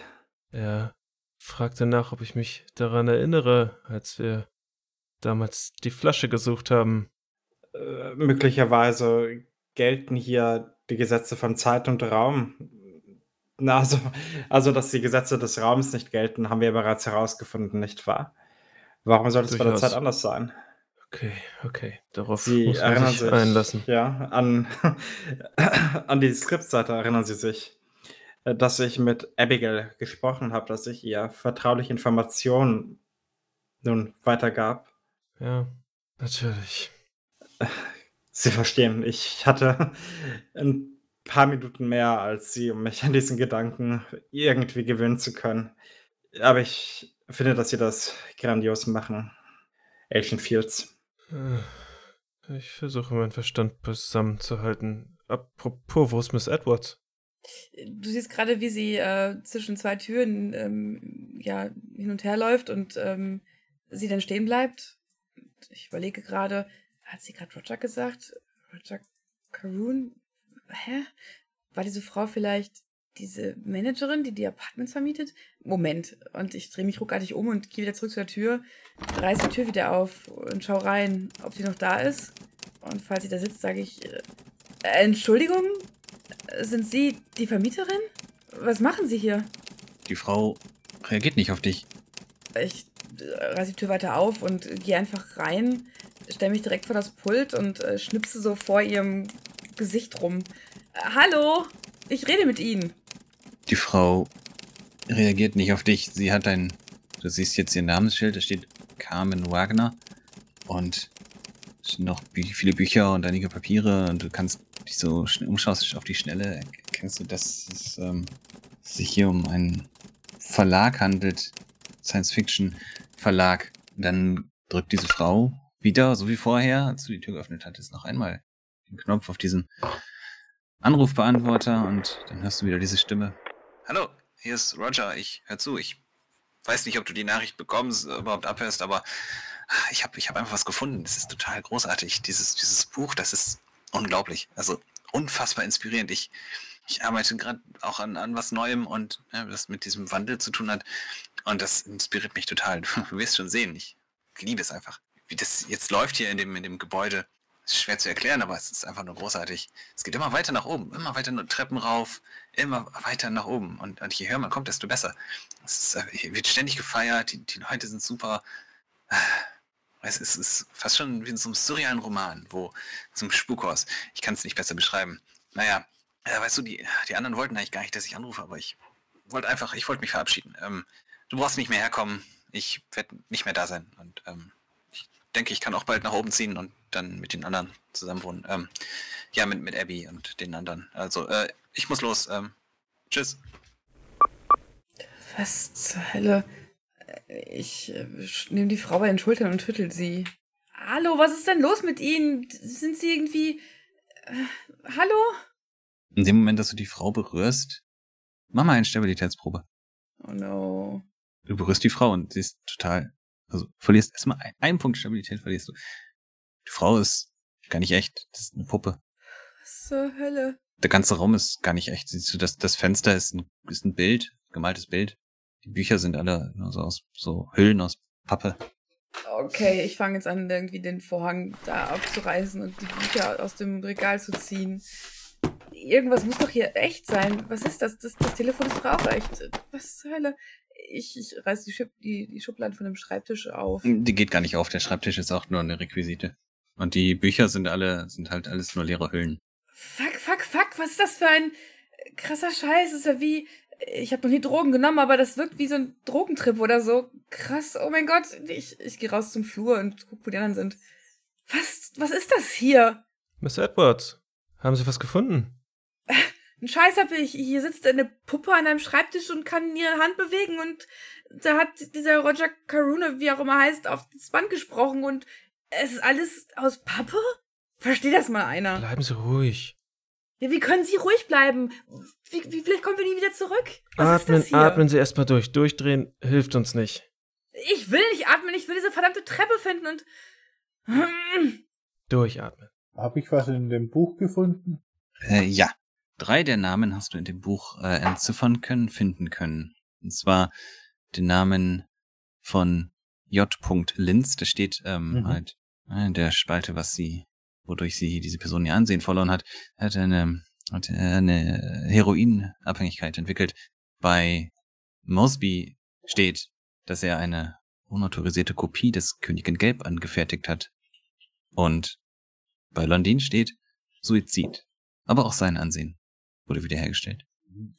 Er fragte nach, ob ich mich daran erinnere, als wir damals die Flasche gesucht haben. Äh, möglicherweise gelten hier die Gesetze von Zeit und Raum. Na, also, also, dass die Gesetze des Raums nicht gelten, haben wir bereits herausgefunden, nicht wahr? Warum sollte es bei der Zeit anders sein? Okay, okay. Darauf Sie muss man erinnern sich sich, einlassen. ja, an, *laughs* an die Skriptseite erinnern Sie sich, äh, dass ich mit Abigail gesprochen habe, dass ich ihr vertrauliche Informationen nun weitergab. Ja, natürlich. Sie verstehen, ich hatte *laughs* ein paar Minuten mehr als Sie, um mich an diesen Gedanken irgendwie gewöhnen zu können. Aber ich finde, dass Sie das grandios machen. Agent Fields. Äh, Ich versuche meinen Verstand zusammenzuhalten. Apropos, wo ist Miss Edwards? Du siehst gerade, wie sie äh, zwischen zwei Türen ähm, ja, hin und her läuft und ähm, sie dann stehen bleibt. Ich überlege gerade, hat sie gerade Roger gesagt? Roger Caroon? Hä? War diese Frau vielleicht diese Managerin, die die Apartments vermietet? Moment. Und ich drehe mich ruckartig um und gehe wieder zurück zu der Tür, reiße die Tür wieder auf und schau rein, ob sie noch da ist. Und falls sie da sitzt, sage ich, äh, Entschuldigung, sind Sie die Vermieterin? Was machen Sie hier? Die Frau reagiert nicht auf dich. Ich äh, reiße die Tür weiter auf und gehe einfach rein, stelle mich direkt vor das Pult und äh, schnipse so vor ihrem Gesicht rum. Hallo, ich rede mit Ihnen. Die Frau reagiert nicht auf dich. Sie hat ein, du siehst jetzt ihr Namensschild, da steht Carmen Wagner und es sind noch viele Bücher und einige Papiere und du kannst dich so schnell umschaust auf die Schnelle, erkennst du, dass es ähm, sich hier um einen Verlag handelt, Science-Fiction-Verlag. Dann drückt diese Frau wieder, so wie vorher, als du die Tür geöffnet hattest, noch einmal den Knopf auf diesen Anrufbeantworter und dann hörst du wieder diese Stimme. Hallo, hier ist Roger. Ich hör zu. Ich weiß nicht, ob du die Nachricht bekommst, äh, überhaupt abhörst, aber ich habe ich hab einfach was gefunden. Das ist total großartig. Dieses, dieses Buch, das ist unglaublich. Also unfassbar inspirierend. Ich, ich arbeite gerade auch an, an was Neuem und ja, was mit diesem Wandel zu tun hat. Und das inspiriert mich total. *laughs* Du wirst schon sehen. Ich liebe es einfach. Wie das jetzt läuft hier in dem, in dem Gebäude. Ist schwer zu erklären, aber es ist einfach nur großartig. Es geht immer weiter nach oben, immer weiter nur Treppen rauf, immer weiter nach oben. Und, und je höher man kommt, desto besser. Es ist, äh, wird ständig gefeiert, die, die Leute sind super. Es ist, es ist fast schon wie in so einem surrealen Roman, wo zum Spukhaus. Ich kann es nicht besser beschreiben. Naja, äh, weißt du, die, die anderen wollten eigentlich gar nicht, dass ich anrufe, aber ich wollte einfach, ich wollte mich verabschieden. Ähm, du brauchst nicht mehr herkommen. Ich werde nicht mehr da sein. Und ähm, denke, ich kann auch bald nach oben ziehen und dann mit den anderen zusammen wohnen. Ähm, ja, mit, mit Abby und den anderen. Also, äh, ich muss los. Ähm, tschüss. Was zur Hölle? Ich äh, nehme die Frau bei den Schultern und schüttel sie. Hallo, was ist denn los mit Ihnen? Sind Sie irgendwie. Äh, hallo? In dem Moment, dass du die Frau berührst, mach mal eine Stabilitätsprobe. Oh no. Du berührst die Frau und sie ist total, also verlierst erstmal ein, einen Punkt Stabilität verlierst du. Die Frau ist gar nicht echt, das ist eine Puppe. Was zur Hölle? Der ganze Raum ist gar nicht echt. Siehst du, das, das Fenster ist ein, ist ein Bild, gemaltes Bild. Die Bücher sind alle nur so aus so Hüllen aus Pappe. Okay, ich fange jetzt an, irgendwie den Vorhang da abzureißen und die Bücher aus dem Regal zu ziehen. Irgendwas muss doch hier echt sein. Was ist das? Das, das Telefon ist doch auch echt. Was zur Hölle? Ich, ich reiß die, Schub, die, die Schublade von dem Schreibtisch auf. Die geht gar nicht auf. Der Schreibtisch ist auch nur eine Requisite. Und die Bücher sind alle, sind halt alles nur leere Hüllen. Fuck, fuck, fuck. Was ist das für ein krasser Scheiß? Das ist ja wie. Ich habe noch nie Drogen genommen, aber das wirkt wie so ein Drogentrip oder so. Krass, oh mein Gott. Ich, ich gehe raus zum Flur und guck, wo die anderen sind. Was, was ist das hier? Miss Edwards, haben Sie was gefunden? *laughs* Ein Scheiß hab ich. Hier sitzt eine Puppe an einem Schreibtisch und kann ihre Hand bewegen und da hat dieser Roger Caruna, wie auch immer heißt, auf das Band gesprochen und es ist alles aus Pappe? Versteh das mal einer. Bleiben Sie ruhig. Ja, wie können Sie ruhig bleiben? Wie, wie vielleicht kommen wir nie wieder zurück? Was atmen, ist das hier? atmen Sie erstmal durch. Durchdrehen hilft uns nicht. Ich will nicht atmen, ich will diese verdammte Treppe finden und. Durchatmen. Habe ich was in dem Buch gefunden? Äh, ja. Drei der Namen hast du in dem Buch äh, entziffern können, finden können. Und zwar den Namen von J. Linz, der steht ähm, Mhm. halt äh, in der Spalte, was sie, wodurch sie diese Person ihr Ansehen verloren hat, Er hat eine, hat eine Heroinabhängigkeit entwickelt. Bei Mosby steht, dass er eine unautorisierte Kopie des Königin Gelb angefertigt hat. Und bei London steht Suizid. Aber auch sein Ansehen wurde wiederhergestellt.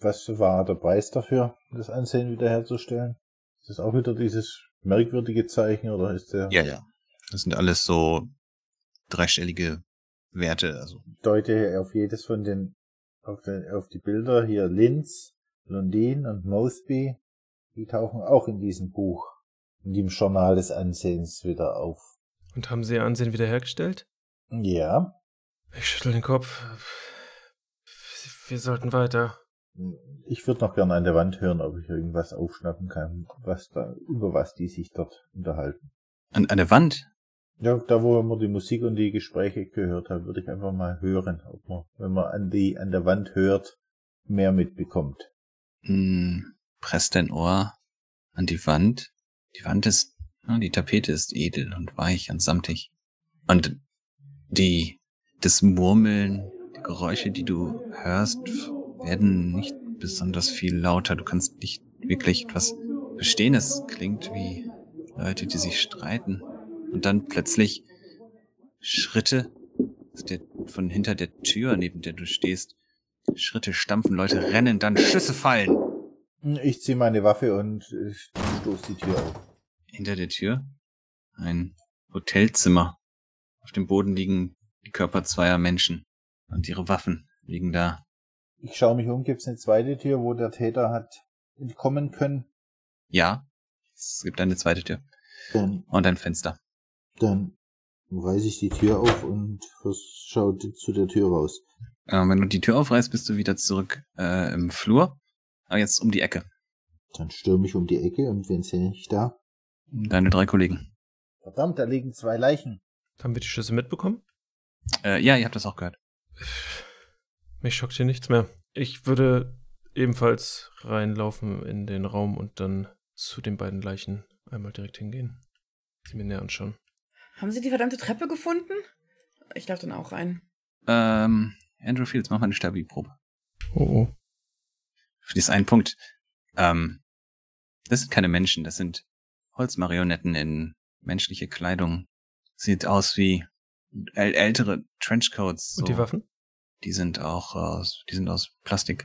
Was war der Preis dafür, das Ansehen wiederherzustellen? Ist das auch wieder dieses merkwürdige Zeichen oder ist der Ja, ja. Das sind alles so dreistellige Werte. Also deute auf jedes von den auf, den, auf die Bilder hier Linz, Lundin und Mosby, die tauchen auch in diesem Buch, in dem Journal des Ansehens wieder auf. Und haben Sie Ihr Ansehen wiederhergestellt? Ja, Ich schüttel den Kopf. Wir sollten weiter. ich würde noch gerne an der Wand hören, ob ich irgendwas aufschnappen kann, was da, über was die sich dort unterhalten. an, an der Wand. Ja, da wo man die Musik und die Gespräche gehört hat, würde ich einfach mal hören, ob man, wenn man an die, an der Wand hört, mehr mitbekommt. Hm, presst dein Ohr an die Wand. Die Wand ist, ja, die Tapete ist edel und weich und samtig. Und die, das Murmeln, die Geräusche, die du hörst, werden nicht besonders viel lauter. Du kannst nicht wirklich etwas verstehen. Es klingt wie Leute, die sich streiten. Und dann plötzlich Schritte der, von hinter der Tür, neben der du stehst. Schritte stampfen, Leute rennen, dann Schüsse fallen. Ich ziehe meine Waffe und stoße die Tür auf. Hinter der Tür ein Hotelzimmer. Auf dem Boden liegen die Körper zweier Menschen. Und ihre Waffen liegen da. Ich schaue mich um, gibt's eine zweite Tür, wo der Täter hat entkommen können. Ja, es gibt eine zweite Tür. Dann, Und ein Fenster. dann reiße ich die Tür auf und schaue zu der Tür raus. Äh, wenn du die Tür aufreißt, bist du wieder zurück äh, im Flur. Aber jetzt um die Ecke. Dann stürme ich um die Ecke und wen sehe ich da? Deine drei Kollegen. Verdammt, da liegen zwei Leichen. Haben wir die Schüsse mitbekommen? Äh, ja, ihr habt das auch gehört. Mich schockt hier nichts mehr. Ich würde ebenfalls reinlaufen in den Raum und dann zu den beiden Leichen einmal direkt hingehen. Sie mir näher anschauen. Haben Sie die verdammte Treppe gefunden? Ich darf dann auch rein. Ähm, Andrew Fields, mach mal eine Stabi-Probe. Oh, oh. Für diesen einen Punkt. Ähm, das sind keine Menschen, das sind Holzmarionetten in menschliche Kleidung. Sieht aus wie äl ältere Trenchcoats. So. Und die Waffen? Die sind auch aus, die sind aus Plastik.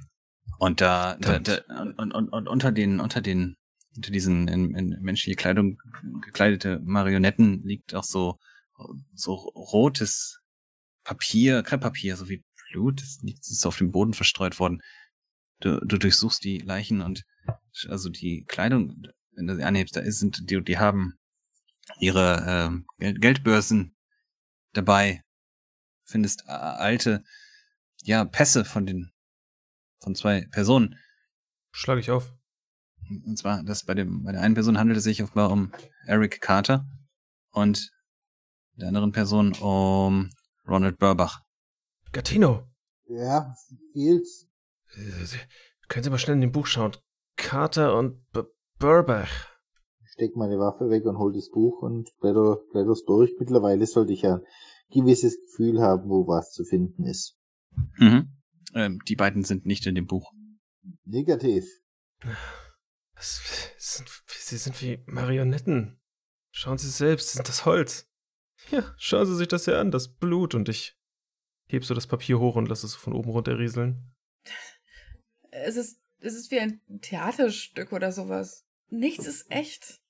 Und da, da, da und, und, und unter den, unter den, unter diesen in, in menschliche Kleidung gekleidete Marionetten liegt auch so, so rotes Papier, Krepppapier, so wie Blut. Das ist auf dem Boden verstreut worden. Du, du durchsuchst die Leichen und also die Kleidung, wenn du sie anhebst, da ist, sind, die, die haben ihre ähm, Geld, Geldbörsen dabei. Findest alte, ja, Pässe von den, von zwei Personen. Schlage ich auf. Und zwar, das bei dem, bei der einen Person handelt es sich offenbar um Eric Carter und der anderen Person um Ronald Burbach. Gatino! Ja, Fields. Äh, Können Sie mal schnell in dem Buch schauen. Carter und B Burbach. Steck meine Waffe weg und hol das Buch und blätter, blätter's durch. Mittlerweile sollte ich ja ein gewisses Gefühl haben, wo was zu finden ist. Mhm. Ähm, die beiden sind nicht in dem Buch. Negativ. Sind, sie sind wie Marionetten. Schauen Sie selbst, sie sind das Holz. Ja, schauen Sie sich das ja an, das Blut. Und ich heb so das Papier hoch und lasse es von oben runter rieseln. Es ist, es ist wie ein Theaterstück oder sowas. Nichts ist echt.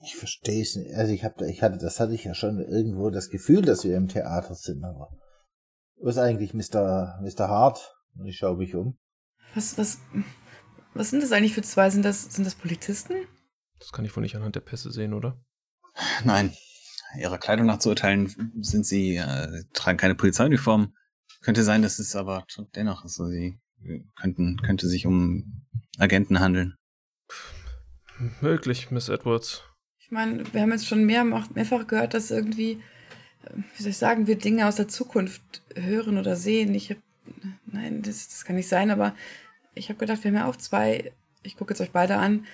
Ich verstehe es nicht. Also ich hab, ich hatte, das hatte ich ja schon irgendwo das Gefühl, dass wir im Theater sind, aber was ist eigentlich Mr. Mr. Hart? Und ich schaue mich um. Was, was, was sind das eigentlich für zwei? Sind das, sind das Polizisten? Das kann ich wohl nicht anhand der Pässe sehen, oder? Nein, ihrer Kleidung nach zu urteilen, sind sie, äh, tragen keine Polizeiuniform. Könnte sein, dass es aber dennoch, also sie könnten, könnte sich um Agenten handeln. Möglich, Miss Edwards. Ich meine, wir haben jetzt schon mehr, mehrfach gehört, dass irgendwie, äh, wie soll ich sagen, wir Dinge aus der Zukunft hören oder sehen. Ich habe, nein, das, das kann nicht sein, aber ich habe gedacht, wir haben ja auch zwei, ich gucke jetzt euch beide an,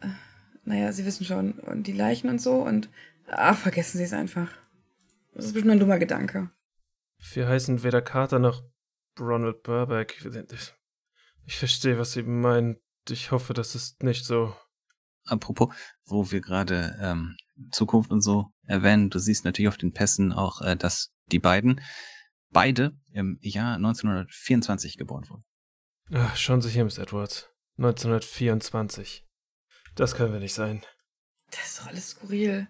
äh, naja, Sie wissen schon, und die Leichen und so und, ach, vergessen Sie es einfach. Das ist bestimmt ein dummer Gedanke. Wir heißen weder Carter noch Ronald Burbank. Ich, ich verstehe, was Sie meinen. Ich hoffe, das ist nicht so. Apropos, wo wir gerade ähm, Zukunft und so erwähnen, du siehst natürlich auf den Pässen auch, äh, dass die beiden beide im Jahr 1924 geboren wurden. Ach, schauen Sie hier, Miss Edwards. 1924. Das können wir nicht sein. Das ist doch alles skurril.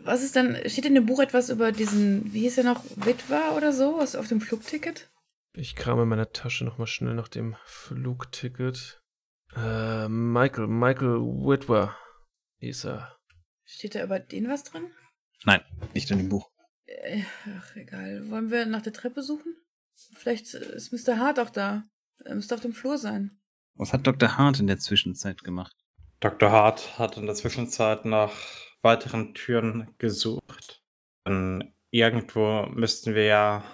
Was ist dann, steht in dem Buch etwas über diesen, wie hieß er noch, Witwer oder so, was auf dem Flugticket? Ich krame in meiner Tasche nochmal schnell nach dem Flugticket. Äh, Michael, Michael Whitwer hieß er. Steht da über den was drin? Nein, nicht in dem Buch. Äh, ach, egal. Wollen wir nach der Treppe suchen? Vielleicht ist Mr. Hart auch da. Er müsste auf dem Flur sein. Was hat Dr. Hart in der Zwischenzeit gemacht? Dr. Hart hat in der Zwischenzeit nach weiteren Türen gesucht. Denn irgendwo müssten wir ja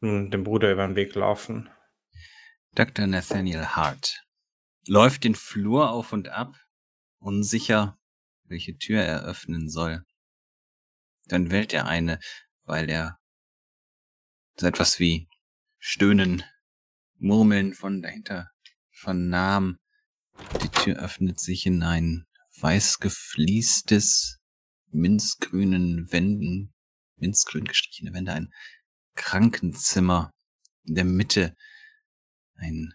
nun dem Bruder über den Weg laufen. Dr. Nathaniel Hart läuft den Flur auf und ab, unsicher, welche Tür er öffnen soll. Dann wählt er eine, weil er so etwas wie Stöhnen, Murmeln von dahinter vernahm. Die Tür öffnet sich in ein weiß gefliestes, minzgrünen Wänden, minzgrün gestrichene Wände, ein Krankenzimmer. In der Mitte ein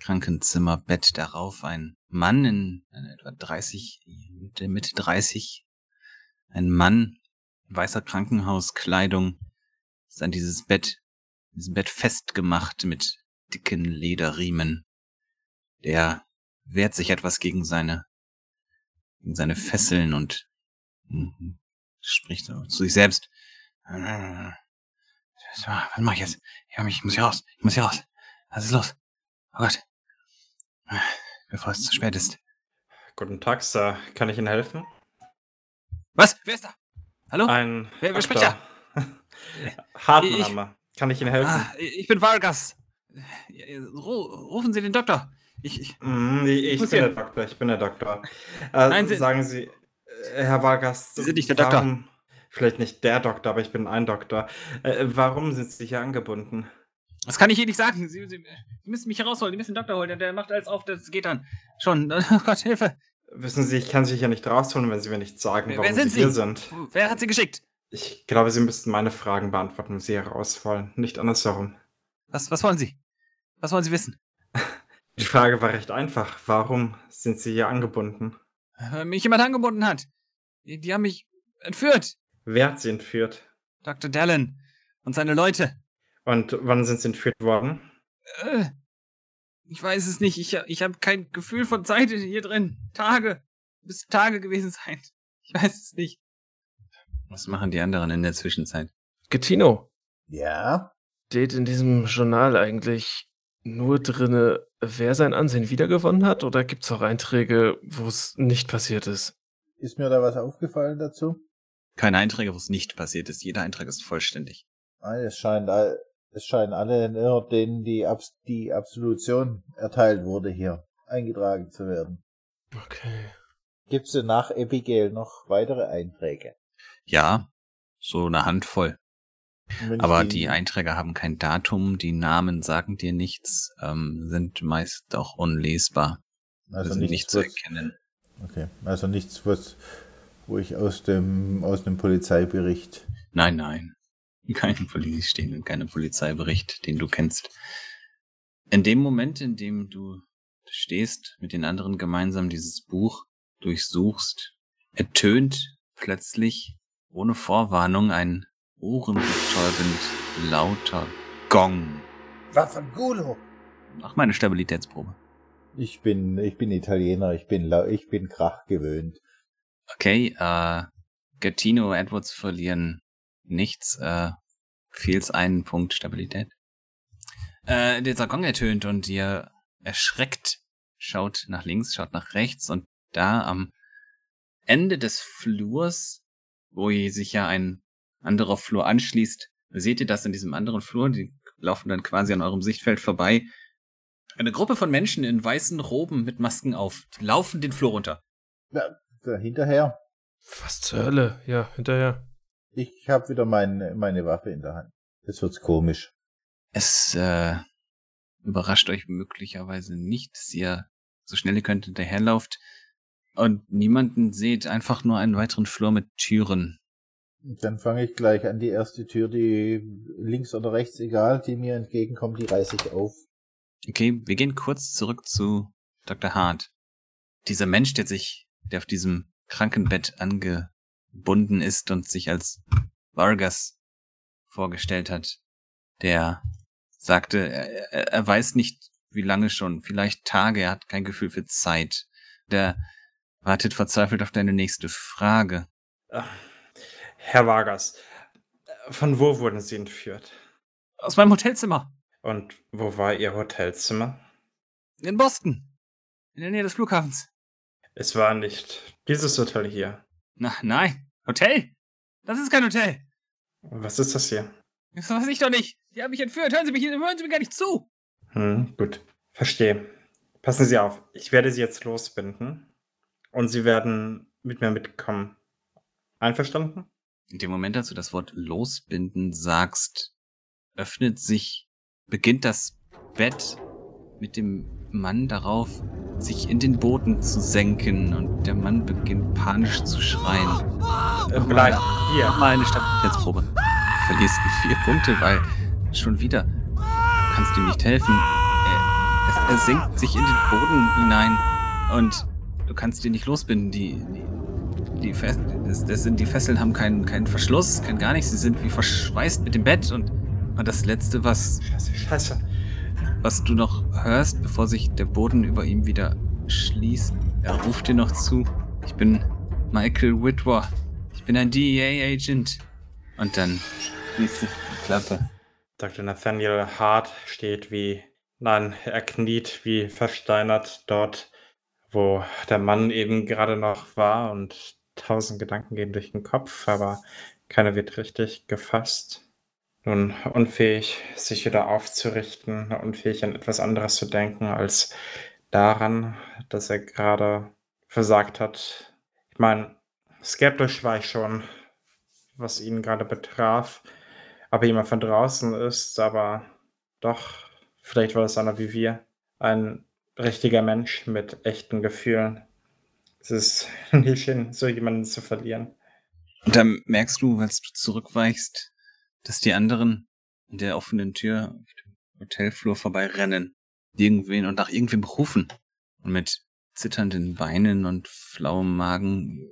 Krankenzimmerbett, darauf ein Mann in etwa 30, Mitte, Mitte 30. Ein Mann in weißer Krankenhauskleidung ist an dieses Bett, diesem Bett festgemacht mit dicken Lederriemen. Der wehrt sich etwas gegen seine, gegen seine Fesseln und mm, spricht zu sich selbst. Was mache ich jetzt? Ich muss hier raus. Ich muss hier raus. Was ist los? Oh Gott. Bevor es zu spät ist. Guten Tag, Sir. Kann ich Ihnen helfen? Was? Wer ist da? Hallo? Ein wer, wer spricht da? *laughs* Hartname. Kann ich Ihnen helfen? Ah, ich bin Vargas. Rufen Sie den Doktor. Ich, ich, mm, ich, ich bin hier. der Doktor. Ich bin der Doktor. Äh, Nein, Sie- sagen Sie, äh, Herr Vargas. Sie sind nicht der Doktor. warum- Vielleicht nicht der Doktor, aber ich bin ein Doktor. Äh, warum sind Sie hier angebunden? Das kann ich Ihnen nicht sagen. Sie, Sie, Sie müssen mich herausholen. Sie müssen den Doktor holen. Der, macht alles auf. Das geht dann. Schon. *laughs* Oh Gott, Hilfe. Wissen Sie, ich kann Sie hier nicht rausholen, wenn Sie mir nicht sagen, Wer- warum wer sind Sie hier Sie? sind. Wer hat Sie geschickt? Ich glaube, Sie müssten meine Fragen beantworten, wenn Sie heraus wollen. Nicht andersherum. Was, was wollen Sie? Was wollen Sie wissen? *laughs* Die Frage war recht einfach. Warum sind Sie hier angebunden? Weil mich jemand angebunden hat. Die, die haben mich entführt. Wer hat Sie entführt? Dr. Dallin und seine Leute. Und wann sind Sie entführt worden? Äh, ich weiß es nicht. Ich, ich habe kein Gefühl von Zeit hier drin. Tage. Bis Tage gewesen sein. *laughs* Ich weiß es nicht. Was machen die anderen in der Zwischenzeit? Gettino, Ja? steht in diesem Journal eigentlich nur drinne, wer sein Ansehen wiedergewonnen hat? Oder gibt es auch Einträge, wo es nicht passiert ist? Ist mir da was aufgefallen dazu? Keine Einträge, wo es nicht passiert ist. Jeder Eintrag ist vollständig. Ah, es scheint, all- es scheinen alle, nur denen die, Abs die Absolution erteilt wurde, hier eingetragen zu werden. Okay. Gibt's denn nach Abigail noch weitere Einträge? Ja, so eine Handvoll. Aber die Einträge haben kein Datum, die Namen sagen dir nichts, ähm, sind meist auch unlesbar. also sind nichts, nicht zu erkennen. okay, also nichts, was, wo ich aus dem, aus dem Polizeibericht, Nein, nein. *laughs* Kein Poli stehen in keinem Polizeibericht, den du kennst. In dem Moment, in dem du stehst, mit den anderen gemeinsam dieses Buch durchsuchst, ertönt plötzlich ohne Vorwarnung ein ohrenbetäubend lauter Gong. Waffangulo! Mach mal eine Stabilitätsprobe. Ich bin, ich bin Italiener, ich bin, lau- ich bin Krach gewöhnt. Okay, äh, Gattino, Edwards verlieren nichts, äh, fehlt's einen Punkt Stabilität. Äh, der Gong ertönt und ihr erschreckt schaut nach links, schaut nach rechts und da am Ende des Flurs, wo ihr sich ja ein anderer Flur anschließt, seht ihr das in diesem anderen Flur, die laufen dann quasi an eurem Sichtfeld vorbei. Eine Gruppe von Menschen in weißen Roben mit Masken auf, die laufen den Flur runter. Ja, hinterher. Was zur Hölle? Ja, hinterher. Ich habe wieder mein, meine Waffe in der Hand. Jetzt wird's komisch. Es äh, überrascht euch möglicherweise nicht, dass ihr so schnell ihr könnt hinterherlauft und niemanden seht, einfach nur einen weiteren Flur mit Türen. Dann fange ich gleich an die erste Tür, die links oder rechts, egal, die mir entgegenkommt, die reiße ich auf. Okay, wir gehen kurz zurück zu Dr. Hart. Dieser Mensch, der sich, der auf diesem Krankenbett angebunden ist und sich als Vargas vorgestellt hat, der sagte, er, er- weiß nicht, wie lange schon, vielleicht Tage, er hat kein Gefühl für Zeit. Der wartet verzweifelt auf deine nächste Frage. Äh, Herr Vargas, äh, von wo wurden Sie entführt? Aus meinem Hotelzimmer Und wo war Ihr Hotelzimmer? in Boston, in der Nähe des Flughafens. Es war nicht dieses Hotel hier. Na, nein, Hotel? Das ist kein Hotel. Was ist das hier? Das weiß ich doch nicht. Sie haben mich entführt. Hören Sie mich, hören Sie mir gar nicht zu. Hm, gut. Verstehe. Passen Sie auf. Ich werde Sie jetzt losbinden. Und Sie werden mit mir mitkommen. Einverstanden? In dem Moment, als du das Wort losbinden sagst, öffnet sich, beginnt das Bett mit dem Mann darauf, sich in den Boden zu senken und der Mann beginnt panisch zu schreien. Äh, bleib hier. Mach mal eine Stabilitätsprobe. Du verlierst vier Punkte, weil schon wieder du kannst ihm nicht helfen. Er, er, senkt sich in den Boden hinein und du kannst ihn nicht losbinden. Die, die, die, Fes das, das sind, die Fesseln haben keinen, keinen Verschluss, kein gar nichts. Sie sind wie verschweißt mit dem Bett und, und das Letzte, was, Scheiße, scheiße. Was du noch hörst, bevor sich der Boden über ihm wieder schließt, er ruft dir noch zu. Ich bin Michael Whitwer. Ich bin ein DEA-Agent. Und dann schließt sich die Klappe. Dr. Nathaniel Hart steht wie, nein, er kniet wie versteinert dort, wo der Mann eben gerade noch war und tausend Gedanken gehen durch den Kopf, aber keiner wird richtig gefasst. Nun, unfähig, sich wieder aufzurichten, unfähig an etwas anderes zu denken als daran, dass er gerade versagt hat. Ich meine, skeptisch war ich schon, was ihn gerade betraf, ob jemand von draußen ist, aber doch, vielleicht war es einer wie wir, ein richtiger Mensch mit echten Gefühlen. Es ist *laughs* nicht schön, so jemanden zu verlieren. Und dann merkst du, als du zurückweichst, dass die anderen an der offenen Tür auf dem Hotelflur vorbeirennen, irgendwen und nach irgendwem rufen. Und mit zitternden Beinen und flauem Magen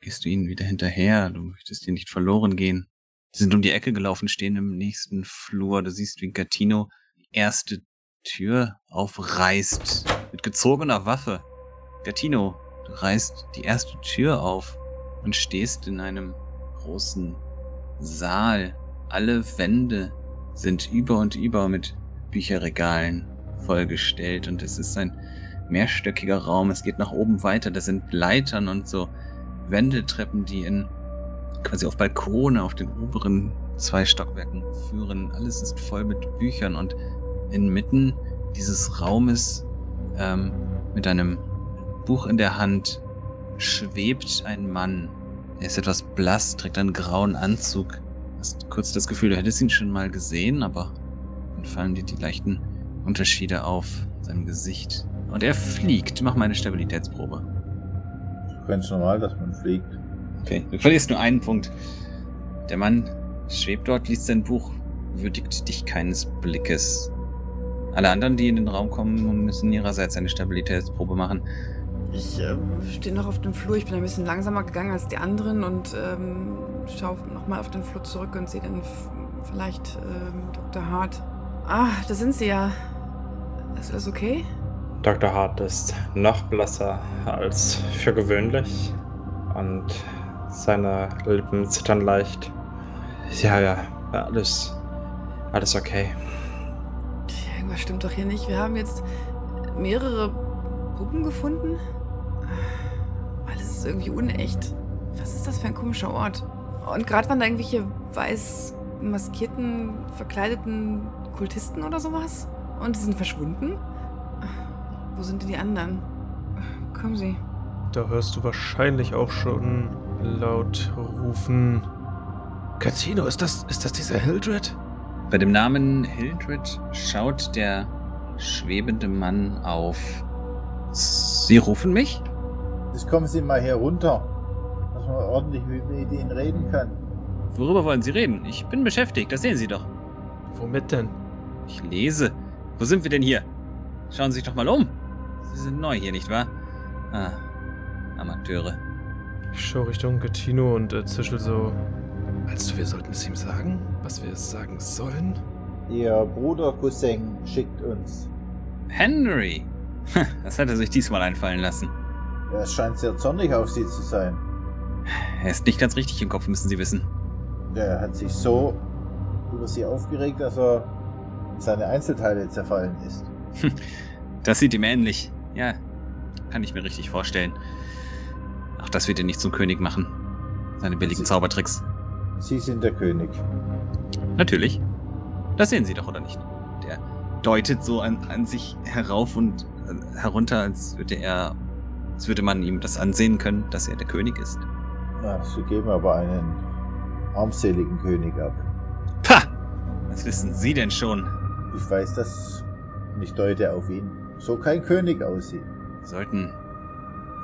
gehst du ihnen wieder hinterher. Du möchtest dir nicht verloren gehen. Sie sind um die Ecke gelaufen, stehen im nächsten Flur. Du siehst, wie Gattino die erste Tür aufreißt. Mit gezogener Waffe. Gattino, du reißt die erste Tür auf und stehst in einem großen Saal. Alle Wände sind über und über mit Bücherregalen vollgestellt und es ist ein mehrstöckiger Raum. Es geht nach oben weiter. Das sind Leitern und so Wendeltreppen, die in quasi auf Balkone auf den oberen zwei Stockwerken führen. Alles ist voll mit Büchern und inmitten dieses Raumes ähm, mit einem Buch in der Hand schwebt ein Mann. Er ist etwas blass, trägt einen grauen Anzug. Hast kurz das Gefühl, du hättest ihn schon mal gesehen, aber dann fallen dir die leichten Unterschiede auf seinem Gesicht. Und er fliegt. Mach mal eine Stabilitätsprobe. Ganz normal, dass man fliegt. Okay, du verlierst nur einen Punkt. Der Mann schwebt dort, liest sein Buch, würdigt dich keines Blickes. Alle anderen, die in den Raum kommen, müssen ihrerseits eine Stabilitätsprobe machen. Ich äh, stehe noch auf dem Flur. Ich bin ein bisschen langsamer gegangen als die anderen und ähm, schaue nochmal auf den Flur zurück und sehe dann vielleicht ähm, Dr. Hart. Ah, da sind sie ja. Ist alles okay? Dr. Hart ist noch blasser als für gewöhnlich und seine Lippen zittern leicht. Ja, ja, alles, alles okay. Irgendwas stimmt doch hier nicht. Wir haben jetzt mehrere Puppen gefunden. Alles ist irgendwie unecht. Was ist das für ein komischer Ort? Und gerade waren da irgendwelche weiß maskierten, verkleideten Kultisten oder sowas? Und sie sind verschwunden? Wo sind denn die anderen? Kommen Sie. Da hörst du wahrscheinlich auch schon laut rufen. Catino, ist das, ist das dieser Hildred? Bei dem Namen Hildred schaut der schwebende Mann auf. Sie rufen mich? Jetzt kommen Sie mal hier runter, dass man ordentlich mit Ihnen reden kann. Worüber wollen Sie reden? Ich bin beschäftigt, das sehen Sie doch. Womit denn? Ich lese. Wo sind wir denn hier? Schauen Sie sich doch mal um. Sie sind neu hier, nicht wahr? Ah, Amateure. Ich schaue Richtung Catino und äh, zischel so. Meinst du, wir sollten es ihm sagen? Was wir es sagen sollen? Ihr Bruder Cousin schickt uns. Henry! *laughs* Das hat er sich diesmal einfallen lassen. Er scheint sehr zornig auf Sie zu sein. Er ist nicht ganz richtig im Kopf, müssen Sie wissen. Der hat sich so über Sie aufgeregt, dass er in seine Einzelteile zerfallen ist. Das sieht ihm ähnlich. Ja, kann ich mir richtig vorstellen. Auch das wird ihn nicht zum König machen. Seine billigen Zaubertricks. Sie sind der König. Natürlich. Das sehen Sie doch, oder nicht? Der deutet so an, an sich herauf und äh, herunter, als würde er, als würde man ihm das ansehen können, dass er der König ist. Ja, Sie geben aber einen armseligen König ab. Pah! Was wissen Sie denn schon? Ich weiß das und ich deute auf ihn. So kein König aussieht. Sie sollten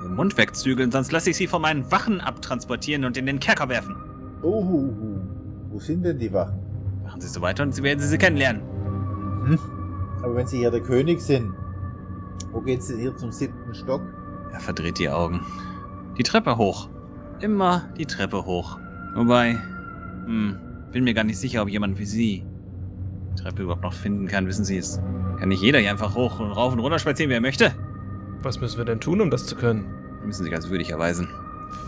Ihren Mund wegzügeln, sonst lasse ich Sie von meinen Wachen abtransportieren und in den Kerker werfen. Uhuhu. Wo sind denn die Wachen? Machen Sie so weiter und Sie werden Sie, sie kennenlernen. Hm? Aber wenn Sie hier der König sind, wo geht's denn hier zum siebten Stock? Er verdreht die Augen. Die Treppe hoch. Immer die Treppe hoch. Wobei, hm, bin mir gar nicht sicher, ob jemand wie Sie die Treppe überhaupt noch finden kann. Wissen Sie es? Kann nicht jeder hier einfach hoch und rauf und runter spazieren, wie er möchte? Was müssen wir denn tun, um das zu können? Sie müssen sich als würdig erweisen.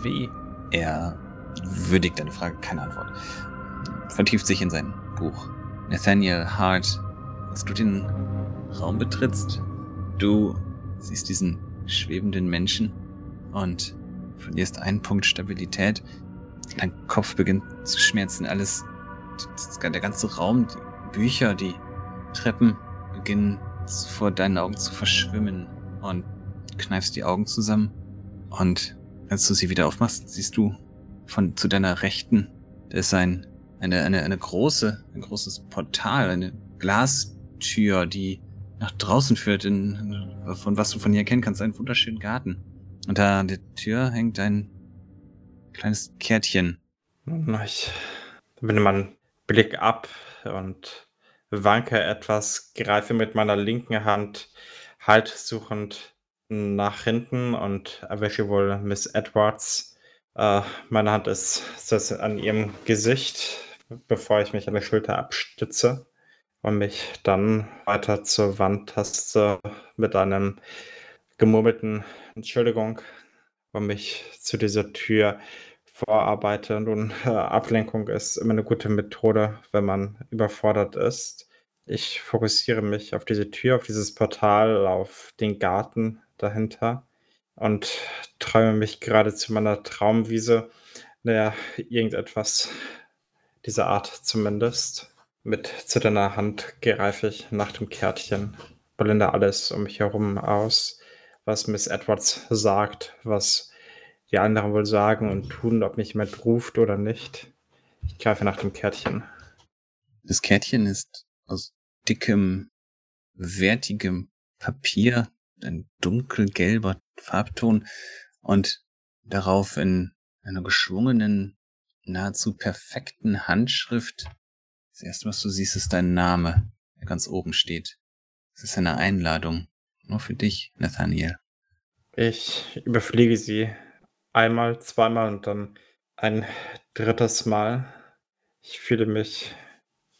Wie? Er würdigt eine Frage, keine Antwort. Vertieft sich in sein Buch. Nathaniel Hart, als du den Raum betrittst, du siehst diesen schwebenden Menschen und verlierst einen Punkt Stabilität. Dein Kopf beginnt zu schmerzen. Alles, der ganze Raum, die Bücher, die Treppen beginnen vor deinen Augen zu verschwimmen und kneifst die Augen zusammen. Und als du sie wieder aufmachst, siehst du von zu deiner Rechten, da ist ein, eine, eine, eine große, ein großes Portal, eine Glastür, die nach draußen führt, in, von was du von hier erkennen kannst, einen wunderschönen Garten. Und da an der Tür hängt ein kleines Kärtchen. Ich wende meinen Blick ab und wanke etwas, greife mit meiner linken Hand Halt suchend nach hinten und erwische wohl Miss Edwards. Äh, meine Hand ist, ist an ihrem Gesicht, bevor ich mich an der Schulter abstütze und mich dann weiter zur Wand taste mit einem gemurmelten Entschuldigung und mich zu dieser Tür vorarbeite. Nun, äh, Ablenkung ist immer eine gute Methode, wenn man überfordert ist. Ich fokussiere mich auf diese Tür, auf dieses Portal, auf den Garten dahinter und träume mich gerade zu meiner Traumwiese. Naja, irgendetwas dieser Art zumindest. Mit zitternder Hand greife ich nach dem Kärtchen, blende alles um mich herum aus, was Miss Edwards sagt, was die anderen wohl sagen und tun, ob mich jemand ruft oder nicht. Ich greife nach dem Kärtchen. Das Kärtchen ist aus dickem, wertigem Papier, ein dunkelgelber Farbton und darauf in einer geschwungenen, nahezu perfekten Handschrift. Das erste, was du siehst, ist dein Name, der ganz oben steht. Es ist eine Einladung. Nur für dich, Nathaniel. Ich überfliege sie einmal, zweimal und dann ein drittes Mal. Ich fühle mich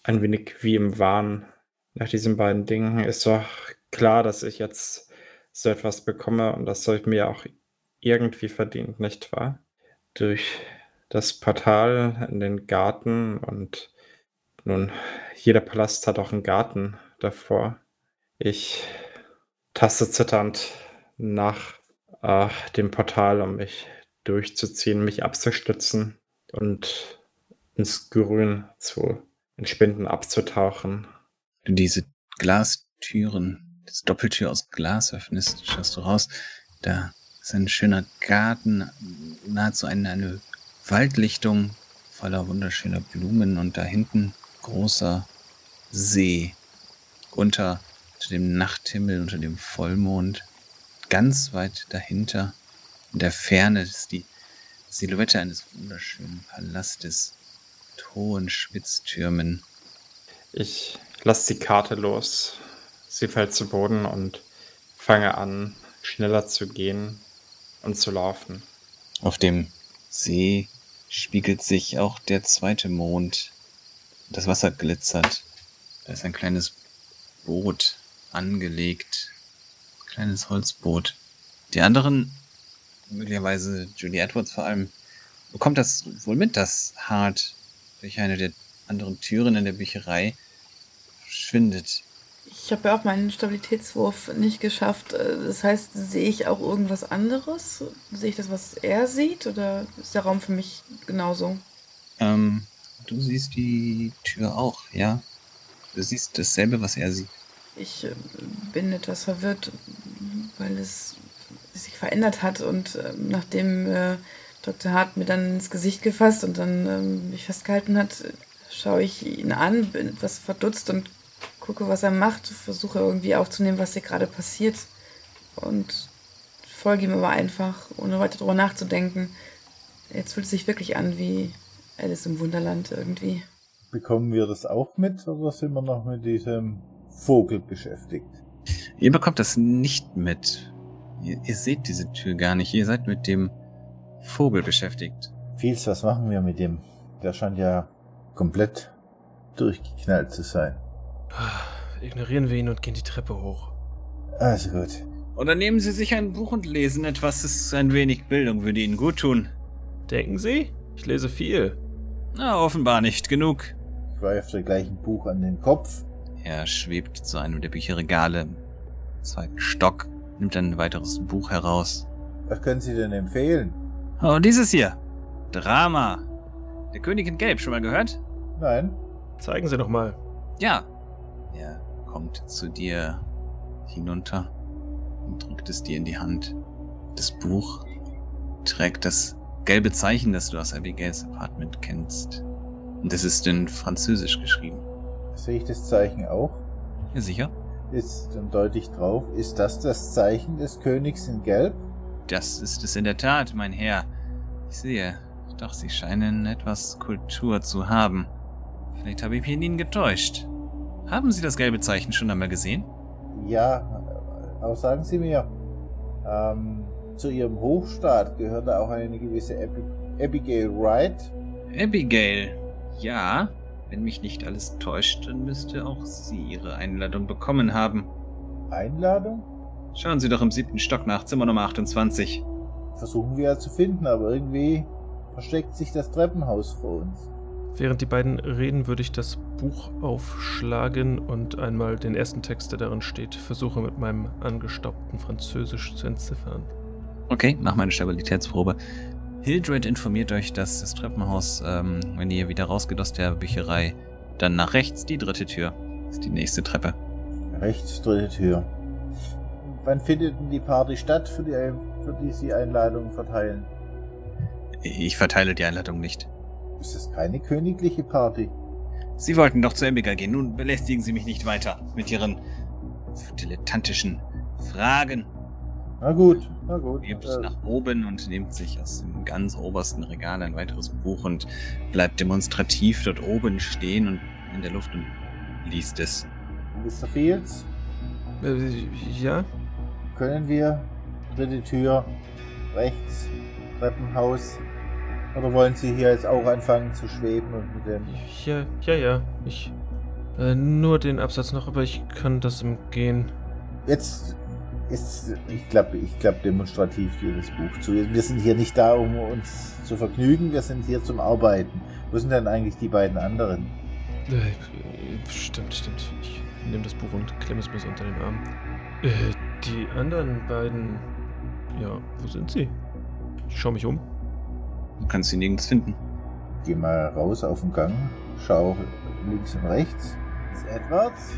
ein wenig wie im Wahn. Nach diesen beiden Dingen ist doch klar, dass ich jetzt so etwas bekomme und das soll ich mir auch irgendwie verdient, nicht wahr? Durch das Portal in den Garten und nun, jeder Palast hat auch einen Garten davor. Ich taste zitternd nach äh, dem Portal, um mich durchzuziehen, mich abzustützen und ins Grün zu entspinden, abzutauchen. Du diese Glastüren, diese Doppeltür aus Glas öffnest, schaust du raus. Da ist ein schöner Garten, nahezu eine, eine Waldlichtung voller wunderschöner Blumen und da hinten großer See unter, unter dem Nachthimmel, unter dem Vollmond. Ganz weit dahinter, in der Ferne, ist die Silhouette eines wunderschönen Palastes mit hohen Spitztürmen. Ich lasse die Karte los. Sie fällt zu Boden und fange an, schneller zu gehen und zu laufen. Auf dem See spiegelt sich auch der zweite Mond. Das Wasser glitzert. Da ist ein kleines Boot angelegt. Kleines Holzboot. Die anderen, möglicherweise Julie Edwards vor allem, bekommt das wohl mit, dass Hart durch eine der anderen Türen in der Bücherei verschwindet. Ich habe ja auch meinen Stabilitätswurf nicht geschafft. Äh, Das heißt, sehe ich auch irgendwas anderes? Sehe ich das, was er sieht? Oder ist der Raum für mich genauso? Ähm, du siehst die Tür auch, ja? Du siehst dasselbe, was er sieht. Ich äh, bin etwas verwirrt, weil es sich verändert hat und äh, nachdem äh, Dr. Hart mir dann ins Gesicht gefasst und dann ähm, mich festgehalten hat, schaue ich ihn an, bin etwas verdutzt und gucke, was er macht, versuche irgendwie aufzunehmen, was hier gerade passiert und folge ihm aber einfach, ohne weiter drüber nachzudenken. Jetzt fühlt es sich wirklich an wie Alice im Wunderland irgendwie. Bekommen wir das auch mit oder sind wir noch mit diesem Vogel beschäftigt? Ihr bekommt das nicht mit. Ihr, ihr seht diese Tür gar nicht. Ihr seid mit dem Vogel beschäftigt. Fields, was machen wir mit dem? Der scheint ja komplett durchgeknallt zu sein. Ignorieren wir ihn und gehen die Treppe hoch. Also gut. Oder nehmen Sie sich ein Buch und lesen etwas. Das ist ein wenig Bildung, würde Ihnen gut tun. Denken Sie? Ich lese viel. Na, offenbar nicht genug. Ich werfe dir gleich ein Buch an den Kopf. Er schwebt zu einem der Bücherregale, im zweiten Stock, nimmt ein weiteres Buch heraus. Was können Sie denn empfehlen? Oh, dieses hier. Drama. Der König in Gelb, schon mal gehört? Nein? Zeigen Sie doch mal. Ja. Er kommt zu dir hinunter und drückt es dir in die Hand. Das Buch trägt das gelbe Zeichen, das du aus Abigails Apartment kennst. Und es ist in Französisch geschrieben. Sehe ich das Zeichen auch? Ja, sicher? Ist dann deutlich drauf. Ist das das Zeichen des Königs in Gelb? Das ist es in der Tat, mein Herr. Ich sehe. Doch Sie scheinen etwas Kultur zu haben. Vielleicht habe ich mich in Ihnen getäuscht. Haben Sie das gelbe Zeichen schon einmal gesehen? Ja, aber sagen Sie mir, ähm, zu Ihrem Hofstaat gehört da auch eine gewisse Abi Abigail Wright. Abigail. Ja. Wenn mich nicht alles täuscht, dann müsste auch sie ihre Einladung bekommen haben. Einladung? Schauen Sie doch im siebten Stock nach, Zimmer Nummer 28. Versuchen wir ja zu finden, aber irgendwie versteckt sich das Treppenhaus vor uns. Während die beiden reden, würde ich das Buch aufschlagen und einmal den ersten Text, der darin steht, versuche mit meinem angestaubten Französisch zu entziffern. Okay, mach mal eine Stabilitätsprobe. Hildred informiert euch, dass das Treppenhaus, ähm, wenn ihr wieder rausgeht aus der Bücherei, dann nach rechts die dritte Tür. Das ist die nächste Treppe. Rechts, dritte Tür. Wann findet denn die Party statt, für die, für die Sie Einladungen verteilen? Ich verteile die Einladung nicht. Ist das keine königliche Party? Sie wollten doch zu Embiga gehen. Nun belästigen Sie mich nicht weiter mit Ihren dilettantischen Fragen. Na gut, na gut. Hebt Äh, nach oben und nimmt sich aus dem ganz obersten Regal ein weiteres Buch und bleibt demonstrativ dort oben stehen und in der Luft und liest es. Mr. Fields, Äh, ja? können wir dritte Tür rechts, Treppenhaus? Oder wollen Sie hier jetzt auch anfangen zu schweben und mit dem... Ja, ja, ja. Ich. Äh, nur den Absatz noch, aber ich kann das im Gehen. Jetzt ist, ich glaube, ich glaube demonstrativ das Buch zu. Wir sind hier nicht da, um uns zu vergnügen, wir sind hier zum Arbeiten. Wo sind denn eigentlich die beiden anderen? Äh, stimmt, stimmt. Ich nehme das Buch und klemme es mir so unter den Arm. Äh, die anderen beiden. Ja, wo sind sie? Ich schaue mich um. Du kannst sie nirgends finden. Geh mal raus auf den Gang, schau links und rechts. Ist Edwards?